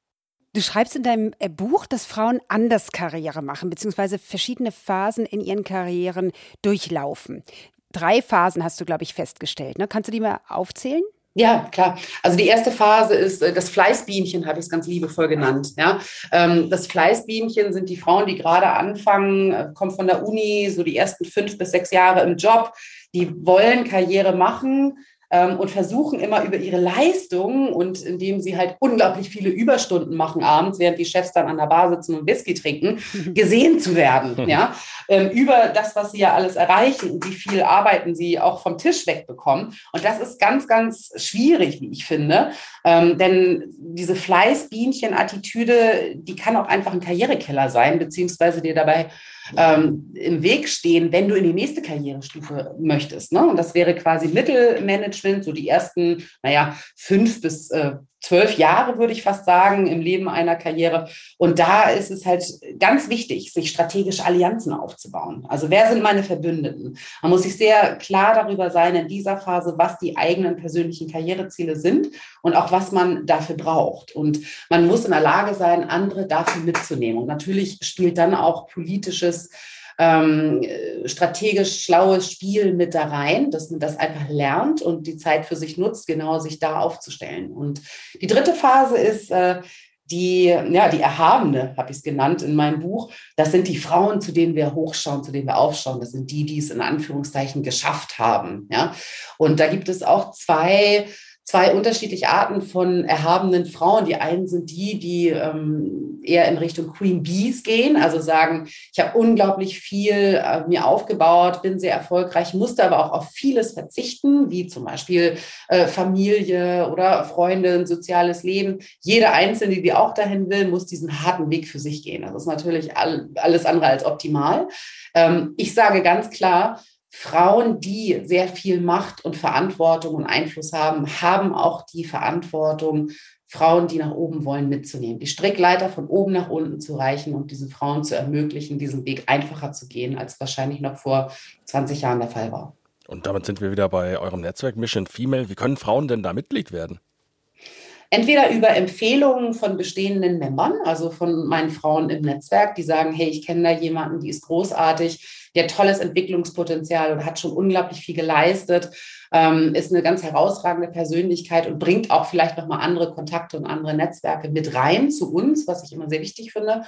S2: Du schreibst in deinem äh, Buch, dass Frauen anders Karriere machen, beziehungsweise verschiedene Phasen in ihren Karrieren durchlaufen drei Phasen hast du, glaube ich, festgestellt. Ne? Kannst du die mal aufzählen?
S3: Ja, klar. Also die erste Phase ist äh, das Fleißbienchen, habe ich es ganz liebevoll genannt. Ja, ähm, das Fleißbienchen sind die Frauen, die gerade anfangen, äh, kommen von der Uni, so die ersten fünf bis sechs Jahre im Job, die wollen Karriere machen, ähm, und versuchen immer über ihre Leistung und indem sie halt unglaublich viele Überstunden machen abends, während die Chefs dann an der Bar sitzen und Whisky trinken, gesehen zu werden. ja, ähm, über das, was sie ja alles erreichen und wie viel Arbeiten sie auch vom Tisch wegbekommen. Und das ist ganz, ganz schwierig, wie ich finde, ähm, denn diese Fleißbienchen-Attitüde, die kann auch einfach ein Karrierekeller sein, beziehungsweise dir dabei ähm, im Weg stehen, wenn du in die nächste Karrierestufe möchtest. Ne? Und das wäre quasi Mittelmanagement, so die ersten, naja, fünf bis äh, zwölf Jahre, würde ich fast sagen, im Leben einer Karriere. Und da ist es halt ganz wichtig, sich strategische Allianzen aufzubauen. Also wer sind meine Verbündeten? Man muss sich sehr klar darüber sein in dieser Phase, was die eigenen persönlichen Karriereziele sind und auch was man dafür braucht. Und man muss in der Lage sein, andere dafür mitzunehmen. Und natürlich spielt dann auch politisches ähm, strategisch schlaues Spiel mit da rein, dass man das einfach lernt und die Zeit für sich nutzt, genau sich da aufzustellen. Und die dritte Phase ist äh, die, ja, die Erhabene, habe ich es genannt in meinem Buch. Das sind die Frauen, zu denen wir hochschauen, zu denen wir aufschauen. Das sind die, die es in Anführungszeichen geschafft haben. Ja? Und da gibt es auch zwei zwei unterschiedliche Arten von erhabenen Frauen. Die einen sind die, die ähm, eher in Richtung Queen Bees gehen, also sagen, ich habe unglaublich viel äh, mir aufgebaut, bin sehr erfolgreich, musste aber auch auf vieles verzichten, wie zum Beispiel äh, Familie oder Freunde, soziales Leben. Jede Einzelne, die auch dahin will, muss diesen harten Weg für sich gehen. Das ist natürlich all, alles andere als optimal. Ähm, ich sage ganz klar, Frauen, die sehr viel Macht und Verantwortung und Einfluss haben, haben auch die Verantwortung, Frauen, die nach oben wollen, mitzunehmen, die Strickleiter von oben nach unten zu reichen und diesen Frauen zu ermöglichen, diesen Weg einfacher zu gehen, als wahrscheinlich noch vor 20 Jahren der Fall war.
S4: Und damit sind wir wieder bei eurem Netzwerk Mission Female. Wie können Frauen denn da Mitglied werden?
S3: Entweder über Empfehlungen von bestehenden Membern, also von meinen Frauen im Netzwerk, die sagen, hey, ich kenne da jemanden, die ist großartig, der tolles Entwicklungspotenzial und hat schon unglaublich viel geleistet. ähm, ist eine ganz herausragende Persönlichkeit und bringt auch vielleicht nochmal andere Kontakte und andere Netzwerke mit rein zu uns, was ich immer sehr wichtig finde.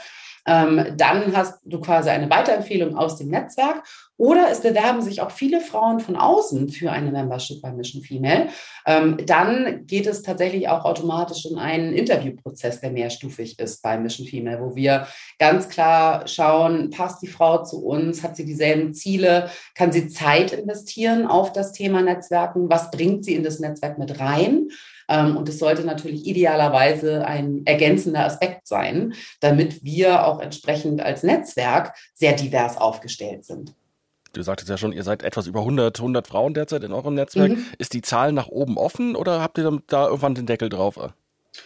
S3: Ähm, dann hast du quasi eine Weiterempfehlung aus dem Netzwerk oder es bewerben sich auch viele Frauen von außen für eine Membership bei Mission Female. Ähm, dann geht es tatsächlich auch automatisch in einen Interviewprozess, der mehrstufig ist bei Mission Female, wo wir ganz klar schauen, passt die Frau zu uns, hat sie dieselben Ziele, kann sie Zeit investieren auf das Thema Netzwerken, was bringt sie in das Netzwerk mit rein? Ähm, und es sollte natürlich idealerweise ein ergänzender Aspekt sein, damit wir auch entsprechend als Netzwerk sehr divers aufgestellt sind.
S4: Du sagtest ja schon, ihr seid etwas über 100, 100 Frauen derzeit in eurem Netzwerk. Mhm. Ist die Zahl nach oben offen oder habt ihr da irgendwann den Deckel drauf?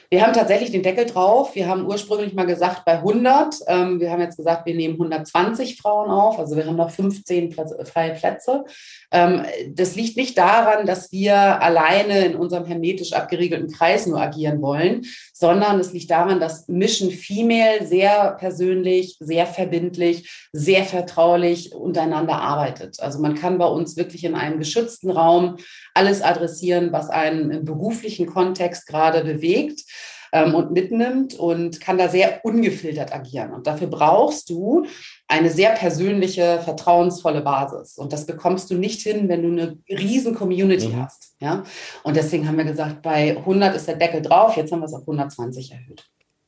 S3: Wir haben tatsächlich den Deckel drauf. Wir haben ursprünglich mal gesagt bei 100. Ähm, wir haben jetzt gesagt, wir nehmen 120 Frauen auf. Also wir haben noch 15 Plätze, freie Plätze. Ähm, das liegt nicht daran, dass wir alleine in unserem hermetisch abgeriegelten Kreis nur agieren wollen, sondern es liegt daran, dass Mission Female sehr persönlich, sehr verbindlich, sehr vertraulich untereinander arbeitet. Also man kann bei uns wirklich in einem geschützten Raum alles adressieren, was einen im beruflichen Kontext gerade bewegt ähm, und mitnimmt und kann da sehr ungefiltert agieren. Und dafür brauchst du eine sehr persönliche, vertrauensvolle Basis. Und das bekommst du nicht hin, wenn du eine riesen Community mhm. hast. Ja? Und deswegen haben wir gesagt, bei 100 ist der Deckel drauf, jetzt haben wir es auf 120 erhöht.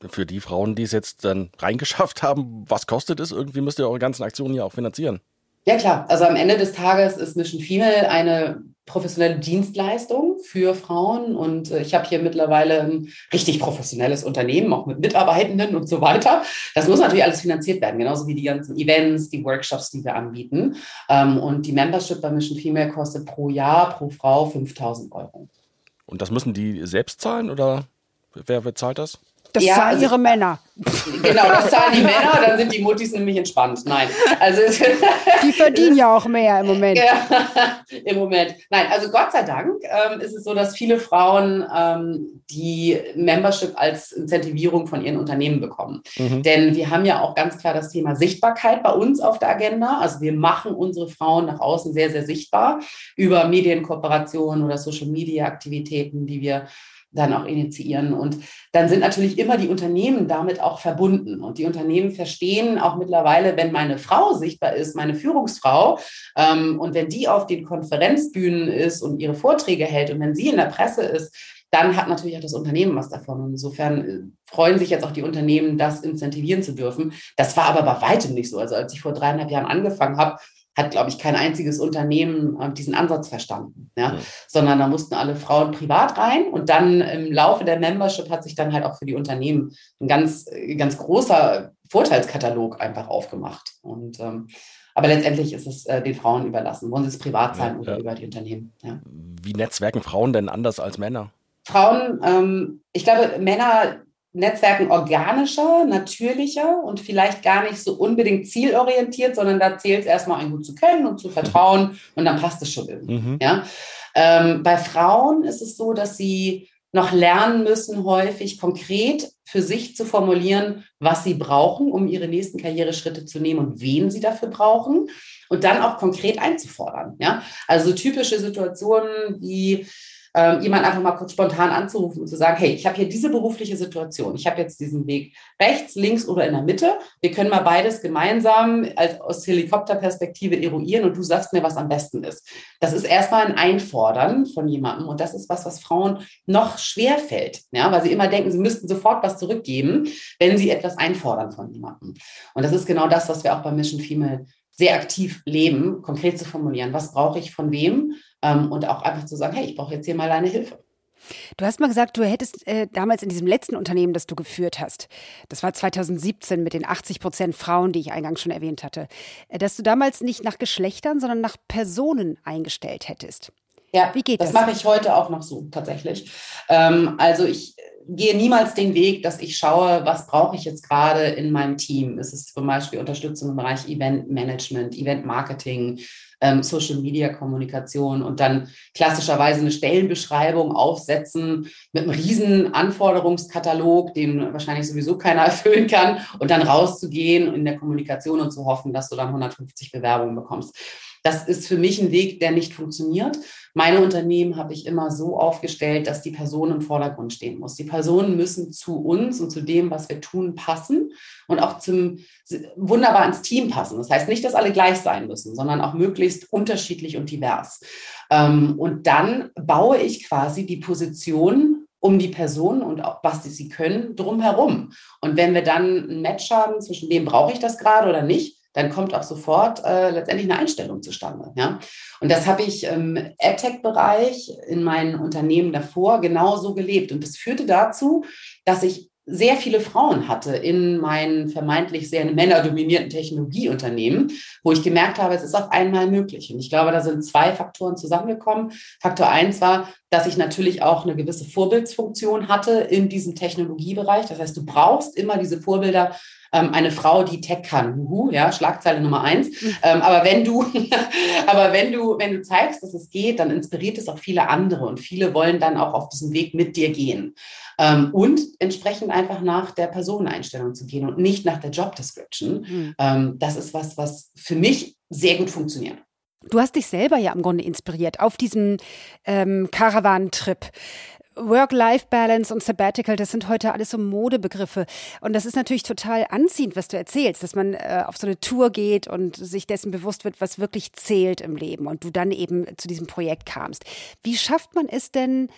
S4: Für die Frauen, die es jetzt dann reingeschafft haben, was kostet es? Irgendwie müsst ihr eure ganzen Aktionen ja auch finanzieren.
S3: Ja, klar. Also am Ende des Tages ist Mission Female eine professionelle Dienstleistung für Frauen und äh, ich habe hier mittlerweile ein richtig professionelles Unternehmen, auch mit Mitarbeitenden und so weiter. Das muss natürlich alles finanziert werden, genauso wie die ganzen Events, die Workshops, die wir anbieten. Ähm, und die Membership bei Mission Female kostet pro Jahr, pro Frau 5000 Euro.
S4: Und das müssen die selbst zahlen oder wer bezahlt das?
S2: Das ja, zahlen also ihre Männer.
S3: Genau, das zahlen die Männer, dann sind die Muttis nämlich entspannt. Nein. Also,
S2: die verdienen ja auch mehr im Moment.
S3: Ja, im Moment. Nein, also Gott sei Dank ähm, ist es so, dass viele Frauen ähm, die Membership als Incentivierung von ihren Unternehmen bekommen. Mhm. Denn wir haben ja auch ganz klar das Thema Sichtbarkeit bei uns auf der Agenda. Also wir machen unsere Frauen nach außen sehr, sehr sichtbar über Medienkooperationen oder Social-Media-Aktivitäten, die wir dann auch initiieren. Und dann sind natürlich immer die Unternehmen damit auch verbunden. Und die Unternehmen verstehen auch mittlerweile, wenn meine Frau sichtbar ist, meine Führungsfrau, ähm, und wenn die auf den Konferenzbühnen ist und ihre Vorträge hält und wenn sie in der Presse ist, dann hat natürlich auch das Unternehmen was davon. Und insofern äh, freuen sich jetzt auch die Unternehmen, das incentivieren zu dürfen. Das war aber bei weitem nicht so. Also als ich vor dreieinhalb Jahren angefangen habe, hat, glaube ich, kein einziges Unternehmen äh, diesen Ansatz verstanden. Ja? ja? Sondern da mussten alle Frauen privat rein und dann im Laufe der Membership hat sich dann halt auch für die Unternehmen ein ganz, äh, ganz großer Vorteilskatalog einfach aufgemacht. Und ähm, aber letztendlich ist es äh, den Frauen überlassen. Wollen sie es privat sein ja, oder ja. über die Unternehmen? Ja.
S4: Wie netzwerken Frauen denn anders als Männer?
S3: Frauen, ähm, ich glaube, Männer Netzwerken organischer, natürlicher und vielleicht gar nicht so unbedingt zielorientiert, sondern da zählt es erstmal, einen gut zu kennen und zu vertrauen und dann passt es schon irgendwie. Mhm. Ja? Ähm, bei Frauen ist es so, dass sie noch lernen müssen, häufig konkret für sich zu formulieren, was sie brauchen, um ihre nächsten Karriereschritte zu nehmen und wen sie dafür brauchen und dann auch konkret einzufordern. Ja? Also typische Situationen wie ähm, jemand einfach mal kurz spontan anzurufen und zu sagen, hey, ich habe hier diese berufliche Situation, ich habe jetzt diesen Weg rechts, links oder in der Mitte. Wir können mal beides gemeinsam als, aus Helikopterperspektive eruieren und du sagst mir, was am besten ist. Das ist erstmal ein Einfordern von jemandem und das ist was, was Frauen noch schwer fällt, ja, weil sie immer denken, sie müssten sofort was zurückgeben, wenn sie etwas einfordern von jemandem. Und das ist genau das, was wir auch bei Mission Female sehr aktiv leben, konkret zu formulieren. Was brauche ich von wem? Ähm, und auch einfach zu sagen, hey, ich brauche jetzt hier mal deine Hilfe.
S2: Du hast mal gesagt, du hättest äh, damals in diesem letzten Unternehmen, das du geführt hast, das war 2017 mit den 80 Prozent Frauen, die ich eingangs schon erwähnt hatte, äh, dass du damals nicht nach Geschlechtern, sondern nach Personen eingestellt hättest.
S3: Ja, Wie geht das? Das mache ich heute auch noch so tatsächlich. Ähm, also ich gehe niemals den Weg, dass ich schaue, was brauche ich jetzt gerade in meinem Team. Es ist zum Beispiel Unterstützung im Bereich Event Management, Event Marketing, ähm, Social Media Kommunikation und dann klassischerweise eine Stellenbeschreibung aufsetzen mit einem riesen Anforderungskatalog, den wahrscheinlich sowieso keiner erfüllen kann und dann rauszugehen in der Kommunikation und zu hoffen, dass du dann 150 Bewerbungen bekommst. Das ist für mich ein Weg, der nicht funktioniert. Meine Unternehmen habe ich immer so aufgestellt, dass die Person im Vordergrund stehen muss. Die Personen müssen zu uns und zu dem, was wir tun, passen und auch zum wunderbar ins Team passen. Das heißt nicht, dass alle gleich sein müssen, sondern auch möglichst unterschiedlich und divers. Ähm, und dann baue ich quasi die Position um die Person und auch was sie können drumherum. Und wenn wir dann ein Match haben zwischen dem brauche ich das gerade oder nicht, dann kommt auch sofort äh, letztendlich eine Einstellung zustande. Ja? Und das habe ich im AdTech-Bereich in meinen Unternehmen davor genauso gelebt. Und das führte dazu, dass ich sehr viele Frauen hatte in meinen vermeintlich sehr männerdominierten Technologieunternehmen, wo ich gemerkt habe, es ist auf einmal möglich. Und ich glaube, da sind zwei Faktoren zusammengekommen. Faktor eins war, dass ich natürlich auch eine gewisse Vorbildsfunktion hatte in diesem Technologiebereich. Das heißt, du brauchst immer diese Vorbilder ähm, eine Frau, die Tech kann. Uhu, ja, Schlagzeile Nummer eins. Mhm. Ähm, aber wenn du, aber wenn du, wenn du zeigst, dass es geht, dann inspiriert es auch viele andere und viele wollen dann auch auf diesem Weg mit dir gehen. Ähm, und entsprechend einfach nach der Personeneinstellung zu gehen und nicht nach der Job Description. Mhm. Ähm, das ist was, was für mich sehr gut funktioniert.
S2: Du hast dich selber ja im Grunde inspiriert auf diesem ähm, Caravan-Trip. Work-Life-Balance und Sabbatical, das sind heute alles so Modebegriffe. Und das ist natürlich total anziehend, was du erzählst, dass man äh, auf so eine Tour geht und sich dessen bewusst wird, was wirklich zählt im Leben und du dann eben zu diesem Projekt kamst. Wie schafft man es denn,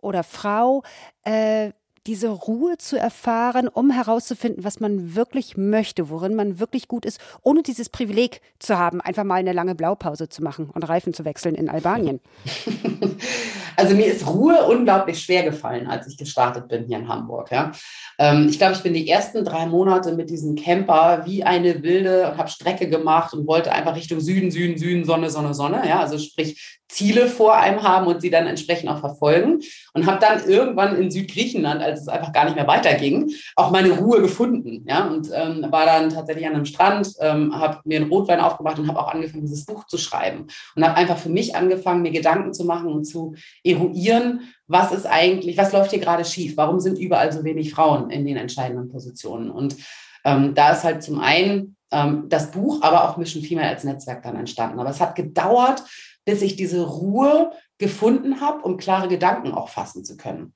S2: oder Frau, äh, diese Ruhe zu erfahren, um herauszufinden, was man wirklich möchte, worin man wirklich gut ist, ohne dieses Privileg zu haben, einfach mal eine lange Blaupause zu machen und Reifen zu wechseln in Albanien.
S3: Also mir ist Ruhe unglaublich schwer gefallen, als ich gestartet bin hier in Hamburg. Ja. Ähm, ich glaube, ich bin die ersten drei Monate mit diesem Camper wie eine Wilde und habe Strecke gemacht und wollte einfach Richtung Süden, Süden, Süden, Sonne, Sonne, Sonne. Ja, also sprich Ziele vor einem haben und sie dann entsprechend auch verfolgen. Und habe dann irgendwann in Südgriechenland, als es einfach gar nicht mehr weiterging, auch meine Ruhe gefunden. Ja, und ähm, war dann tatsächlich an einem Strand, ähm, habe mir einen Rotwein aufgemacht und habe auch angefangen, dieses Buch zu schreiben. Und habe einfach für mich angefangen, mir Gedanken zu machen und zu eruieren, was ist eigentlich, was läuft hier gerade schief? Warum sind überall so wenig Frauen in den entscheidenden Positionen? Und ähm, da ist halt zum einen ähm, das Buch, aber auch Mission Female als Netzwerk dann entstanden. Aber es hat gedauert, bis ich diese Ruhe gefunden habe, um klare Gedanken auch fassen zu können.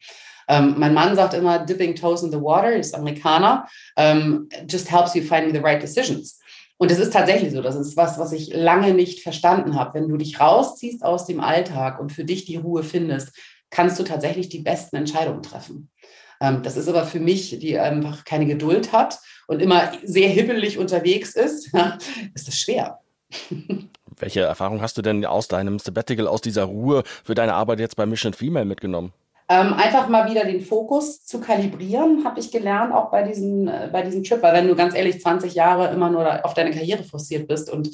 S3: Ähm, mein Mann sagt immer, dipping toes in the water, ist Amerikaner, ähm, just helps you finding the right decisions. Und es ist tatsächlich so, das ist was, was ich lange nicht verstanden habe. Wenn du dich rausziehst aus dem Alltag und für dich die Ruhe findest, kannst du tatsächlich die besten Entscheidungen treffen. Ähm, das ist aber für mich, die einfach keine Geduld hat und immer sehr hibbelig unterwegs ist, ist das schwer.
S4: Welche Erfahrung hast du denn aus deinem Sabbatical, aus dieser Ruhe für deine Arbeit jetzt bei Mission Female mitgenommen?
S3: Ähm, einfach mal wieder den Fokus zu kalibrieren, habe ich gelernt, auch bei diesem, äh, bei diesem Trip. Weil wenn du ganz ehrlich 20 Jahre immer nur auf deine Karriere frustriert bist und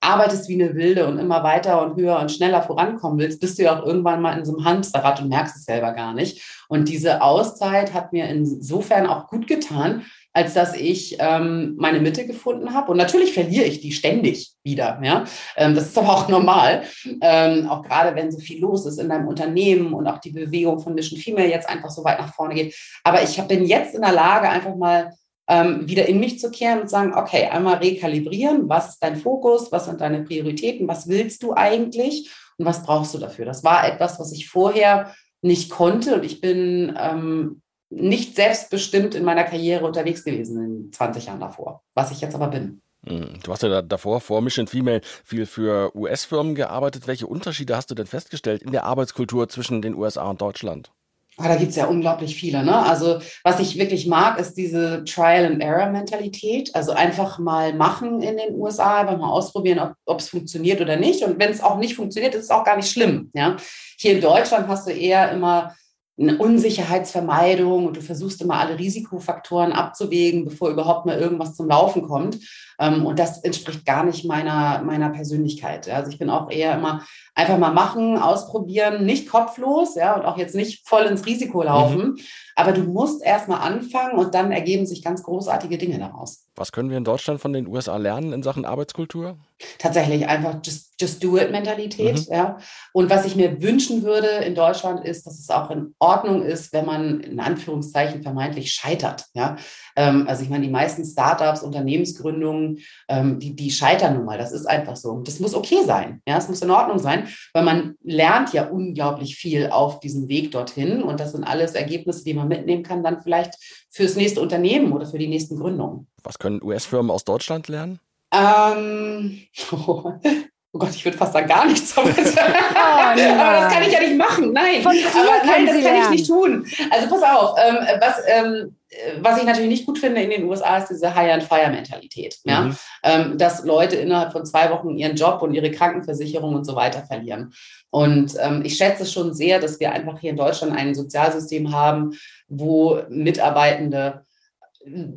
S3: arbeitest wie eine Wilde und immer weiter und höher und schneller vorankommen willst, bist du ja auch irgendwann mal in so einem Hamsterrad und merkst es selber gar nicht. Und diese Auszeit hat mir insofern auch gut getan, als dass ich ähm, meine Mitte gefunden habe. Und natürlich verliere ich die ständig wieder. Ja? Ähm, das ist aber auch normal. Ähm, auch gerade wenn so viel los ist in deinem Unternehmen und auch die Bewegung von Mission Female jetzt einfach so weit nach vorne geht. Aber ich bin jetzt in der Lage, einfach mal ähm, wieder in mich zu kehren und sagen, okay, einmal rekalibrieren, was ist dein Fokus, was sind deine Prioritäten, was willst du eigentlich und was brauchst du dafür? Das war etwas, was ich vorher nicht konnte und ich bin ähm, nicht selbstbestimmt in meiner Karriere unterwegs gewesen in 20 Jahren davor, was ich jetzt aber bin.
S4: Hm, du hast ja davor vor Mission Female viel für US-Firmen gearbeitet. Welche Unterschiede hast du denn festgestellt in der Arbeitskultur zwischen den USA und Deutschland?
S3: Ah, da gibt es ja unglaublich viele. Ne? Also was ich wirklich mag, ist diese Trial-and-Error-Mentalität. Also einfach mal machen in den USA, einfach mal ausprobieren, ob es funktioniert oder nicht. Und wenn es auch nicht funktioniert, ist es auch gar nicht schlimm. Ja? Hier in Deutschland hast du eher immer eine Unsicherheitsvermeidung und du versuchst immer alle Risikofaktoren abzuwägen, bevor überhaupt mal irgendwas zum Laufen kommt. Ähm, und das entspricht gar nicht meiner, meiner Persönlichkeit. Also ich bin auch eher immer einfach mal machen, ausprobieren, nicht kopflos, ja, und auch jetzt nicht voll ins Risiko laufen, mhm. Aber du musst erstmal anfangen und dann ergeben sich ganz großartige Dinge daraus.
S4: Was können wir in Deutschland von den USA lernen in Sachen Arbeitskultur?
S3: Tatsächlich einfach just, just do it Mentalität. Mhm. Ja. Und was ich mir wünschen würde in Deutschland ist, dass es auch in Ordnung ist, wenn man in Anführungszeichen vermeintlich scheitert. Ja. Ähm, also ich meine, die meisten Startups, Unternehmensgründungen, ähm, die, die scheitern nun mal. Das ist einfach so. Das muss okay sein. Ja, es muss in Ordnung sein, weil man lernt ja unglaublich viel auf diesem Weg dorthin. Und das sind alles Ergebnisse, die man mitnehmen kann, dann vielleicht fürs nächste Unternehmen oder für die nächsten Gründungen.
S4: Was können US-Firmen aus Deutschland lernen?
S3: Ähm, oh, oh Gott, ich würde fast sagen, gar nichts. Aber das, oh, aber das kann ich ja nicht machen. Nein,
S2: Von
S3: aber nein, das
S2: Sie
S3: kann
S2: lernen.
S3: ich nicht tun. Also pass auf, ähm, was, ähm, was ich natürlich nicht gut finde in den USA ist diese Hire-and-Fire-Mentalität. Ja?
S4: Mhm.
S3: Ähm, dass Leute innerhalb von zwei Wochen ihren Job und ihre Krankenversicherung und so weiter verlieren. Und ähm, ich schätze schon sehr, dass wir einfach hier in Deutschland ein Sozialsystem haben, wo Mitarbeitende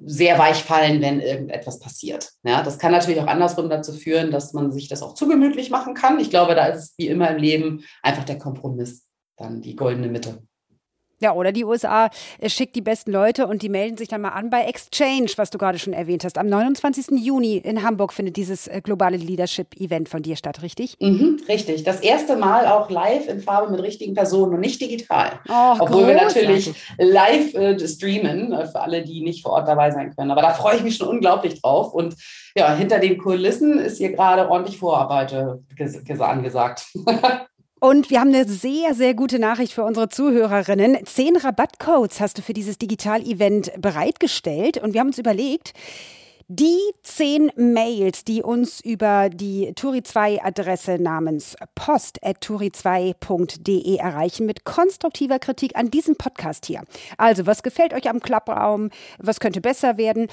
S3: sehr weich fallen, wenn irgendetwas passiert. Ja, das kann natürlich auch andersrum dazu führen, dass man sich das auch zu gemütlich machen kann. Ich glaube, da ist es wie immer im Leben einfach der Kompromiss, dann die goldene Mitte.
S2: Ja, oder die USA schickt die besten Leute und die melden sich dann mal an bei Exchange, was du gerade schon erwähnt hast. Am 29. Juni in Hamburg findet dieses äh, globale Leadership-Event von dir statt, richtig?
S3: Mhm, richtig. Das erste Mal auch live in Farbe mit richtigen Personen und nicht digital.
S2: Oh,
S3: Obwohl wir natürlich live äh, streamen, äh, für alle, die nicht vor Ort dabei sein können. Aber da freue ich mich schon unglaublich drauf. Und ja, hinter den Kulissen ist hier gerade ordentlich Vorarbeit äh, ges angesagt.
S2: Und wir haben eine sehr, sehr gute Nachricht für unsere Zuhörerinnen. Zehn Rabattcodes hast du für dieses Digital-Event bereitgestellt und wir haben uns überlegt, die zehn Mails, die uns über die Turi2-Adresse namens post.turi2.de erreichen mit konstruktiver Kritik an diesem Podcast hier. Also, was gefällt euch am Klappraum? Was könnte besser werden?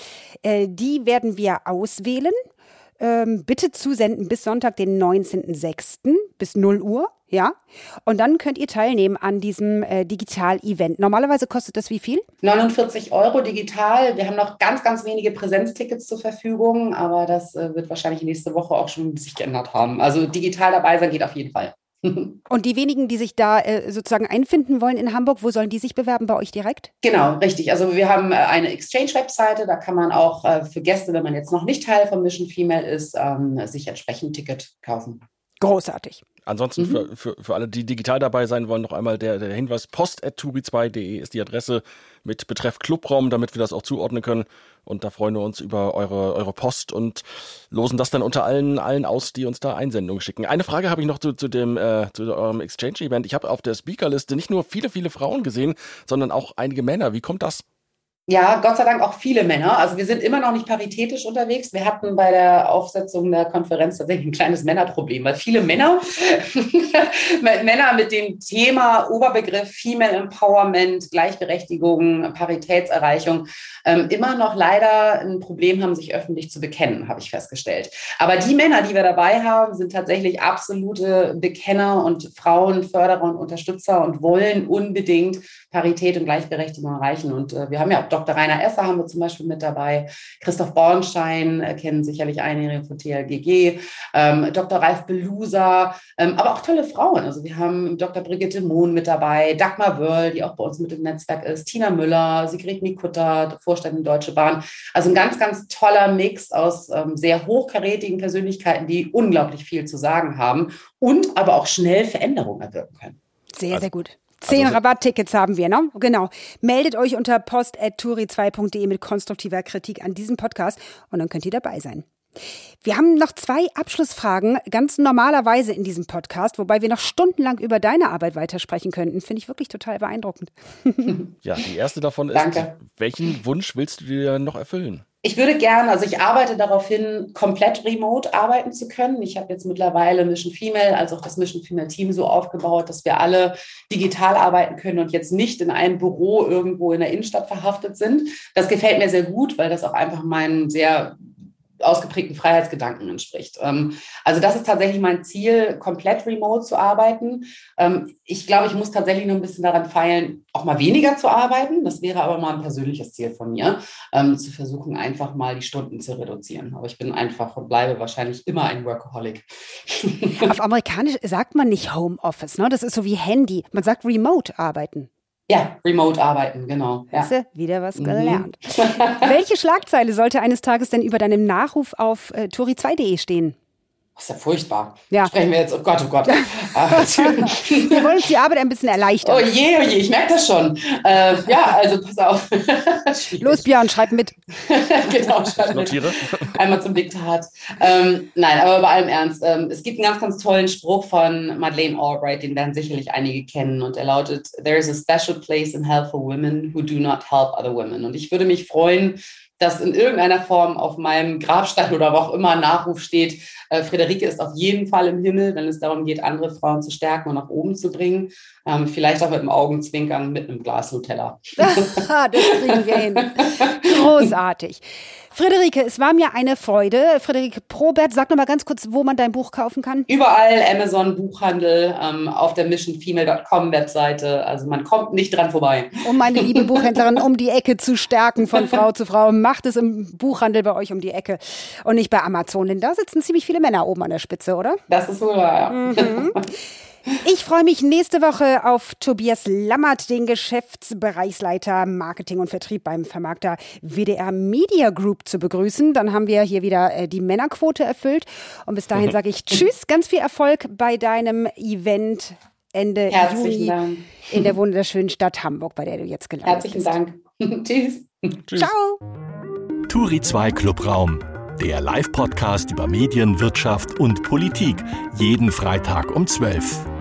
S2: Äh, die werden wir auswählen. Ähm, bitte zusenden bis Sonntag, den 19.06. bis 0 Uhr. Ja, und dann könnt ihr teilnehmen an diesem äh, Digital-Event. Normalerweise kostet das wie viel?
S3: 49 Euro digital. Wir haben noch ganz, ganz wenige Präsenztickets zur Verfügung, aber das äh, wird wahrscheinlich nächste Woche auch schon sich geändert haben. Also digital dabei sein geht auf jeden Fall.
S2: Und die wenigen, die sich da äh, sozusagen einfinden wollen in Hamburg, wo sollen die sich bewerben? Bei euch direkt?
S3: Genau, richtig. Also wir haben äh, eine Exchange-Webseite, da kann man auch äh, für Gäste, wenn man jetzt noch nicht Teil von Mission Female ist, ähm, sich entsprechend ein Ticket kaufen.
S2: Großartig.
S4: Ansonsten
S3: Mhm.
S4: für, für, für alle, die digital dabei sein wollen, noch einmal der, der Hinweis, post.turi2.de ist die Adresse mit Betreff Clubraum, damit wir das auch zuordnen können. Und da freuen wir uns über eure, eure Post und losen das dann unter allen, allen aus, die uns da Einsendungen schicken. Eine Frage habe ich noch zu, zu dem äh, zu eurem Exchange-Event. Ich habe auf der Speakerliste nicht nur viele, viele Frauen gesehen, sondern auch einige Männer. Wie kommt das?
S3: Ja, Gott sei Dank auch viele Männer. Also wir sind immer noch nicht paritätisch unterwegs. Wir hatten bei der Aufsetzung der Konferenz tatsächlich ein kleines Männerproblem, weil viele Männer, Männer mit dem Thema Oberbegriff Female Empowerment, Gleichberechtigung, Paritätserreichung ähm, immer noch leider ein Problem haben, sich öffentlich zu bekennen, habe ich festgestellt. Aber die Männer, die wir dabei haben, sind tatsächlich absolute Bekenner und Frauenförderer und Unterstützer und wollen unbedingt Parität und Gleichberechtigung erreichen. Und äh, wir haben ja Dr. Rainer Esser haben wir zum Beispiel mit dabei, Christoph Bornstein äh, kennen sicherlich einige von TLGG, ähm, Dr. Ralf Belusa, ähm, aber auch tolle Frauen. Also wir haben Dr. Brigitte Mohn mit dabei, Dagmar Wörl, die auch bei uns mit im Netzwerk ist, Tina Müller, Sigrid Nikutta, Vorständin Deutsche Bahn. Also ein ganz, ganz toller Mix aus ähm, sehr hochkarätigen Persönlichkeiten, die unglaublich viel zu sagen haben und aber auch schnell Veränderungen erwirken können.
S2: Sehr,
S4: Also-
S2: sehr gut. Zehn
S4: also-
S2: Rabatttickets haben wir, ne? Genau. Meldet euch unter post.turi2.de mit konstruktiver Kritik an diesem Podcast und dann könnt ihr dabei sein. Wir haben noch zwei Abschlussfragen, ganz normalerweise in diesem Podcast, wobei wir noch stundenlang über deine Arbeit weitersprechen könnten. Finde ich wirklich total beeindruckend.
S4: Ja, die erste davon ist,
S3: Danke.
S4: welchen Wunsch willst du dir noch erfüllen?
S3: Ich würde gerne, also ich arbeite darauf hin, komplett remote arbeiten zu können. Ich habe jetzt mittlerweile Mission Female, also auch das Mission Female Team so aufgebaut, dass wir alle digital arbeiten können und jetzt nicht in einem Büro irgendwo in der Innenstadt verhaftet sind. Das gefällt mir sehr gut, weil das auch einfach meinen sehr ausgeprägten Freiheitsgedanken entspricht. Ähm, Also das ist tatsächlich mein Ziel, komplett remote zu arbeiten. Ähm, Ich glaube, ich muss tatsächlich noch ein bisschen daran feilen, auch mal weniger zu arbeiten. Das wäre aber mal ein persönliches Ziel von mir, ähm, zu versuchen, einfach mal die Stunden zu reduzieren. Aber ich bin einfach und bleibe wahrscheinlich immer ein Workaholic.
S2: Auf Amerikanisch sagt man nicht Homeoffice, ne? Das ist so wie Handy. Man sagt Remote arbeiten.
S3: Ja, remote arbeiten, genau. Ja.
S2: Hast wieder was mhm. gelernt. Welche Schlagzeile sollte eines Tages denn über deinem Nachruf auf äh, tori2.de stehen?
S3: Das ist ja furchtbar.
S2: Ja.
S3: Sprechen wir jetzt, oh Gott, oh Gott.
S2: wir wollen uns die Arbeit ein bisschen erleichtern.
S3: Oh je, oh je, ich merke das schon. Äh, ja, also pass auf.
S2: Los, Björn, schreib mit.
S3: genau, schreib mit. Notiere. Einmal zum Diktat. Ähm, nein, aber bei allem Ernst. Ähm, es gibt einen ganz, ganz tollen Spruch von Madeleine Albright, den werden sicherlich einige kennen. Und er lautet, There is a special place in hell for women who do not help other women. Und ich würde mich freuen, dass in irgendeiner Form auf meinem Grabstein oder wo auch immer Nachruf steht, äh, Friederike ist auf jeden Fall im Himmel, wenn es darum geht, andere Frauen zu stärken und nach oben zu bringen. Ähm, vielleicht auch mit einem Augenzwinkern mit einem Glas Nutella.
S2: das kriegen wir hin. Großartig. Friederike, es war mir eine Freude. Friederike Probert, sag noch mal ganz kurz, wo man dein Buch kaufen kann.
S3: Überall Amazon Buchhandel, ähm, auf der missionfemale.com Webseite. Also man kommt nicht dran vorbei.
S2: Um meine liebe Buchhändlerin um die Ecke zu stärken von Frau zu Frau, macht es im Buchhandel bei euch um die Ecke und nicht bei Amazon, denn da sitzen ziemlich viele Männer oben an der Spitze, oder?
S3: Das ist wohl wahr, ja. Mhm.
S2: Ich freue mich nächste Woche auf Tobias Lammert, den Geschäftsbereichsleiter Marketing und Vertrieb beim Vermarkter WDR Media Group zu begrüßen. Dann haben wir hier wieder äh, die Männerquote erfüllt. Und bis dahin sage ich Tschüss, ganz viel Erfolg bei deinem Event Ende Herzlichen Juni Dank. in der wunderschönen Stadt Hamburg, bei der du jetzt gelandet
S3: Herzlichen bist. Herzlichen Dank. Tschüss.
S2: Tschüss. Ciao.
S1: Turi 2 Clubraum, der Live-Podcast über Medien, Wirtschaft und Politik, jeden Freitag um 12 Uhr.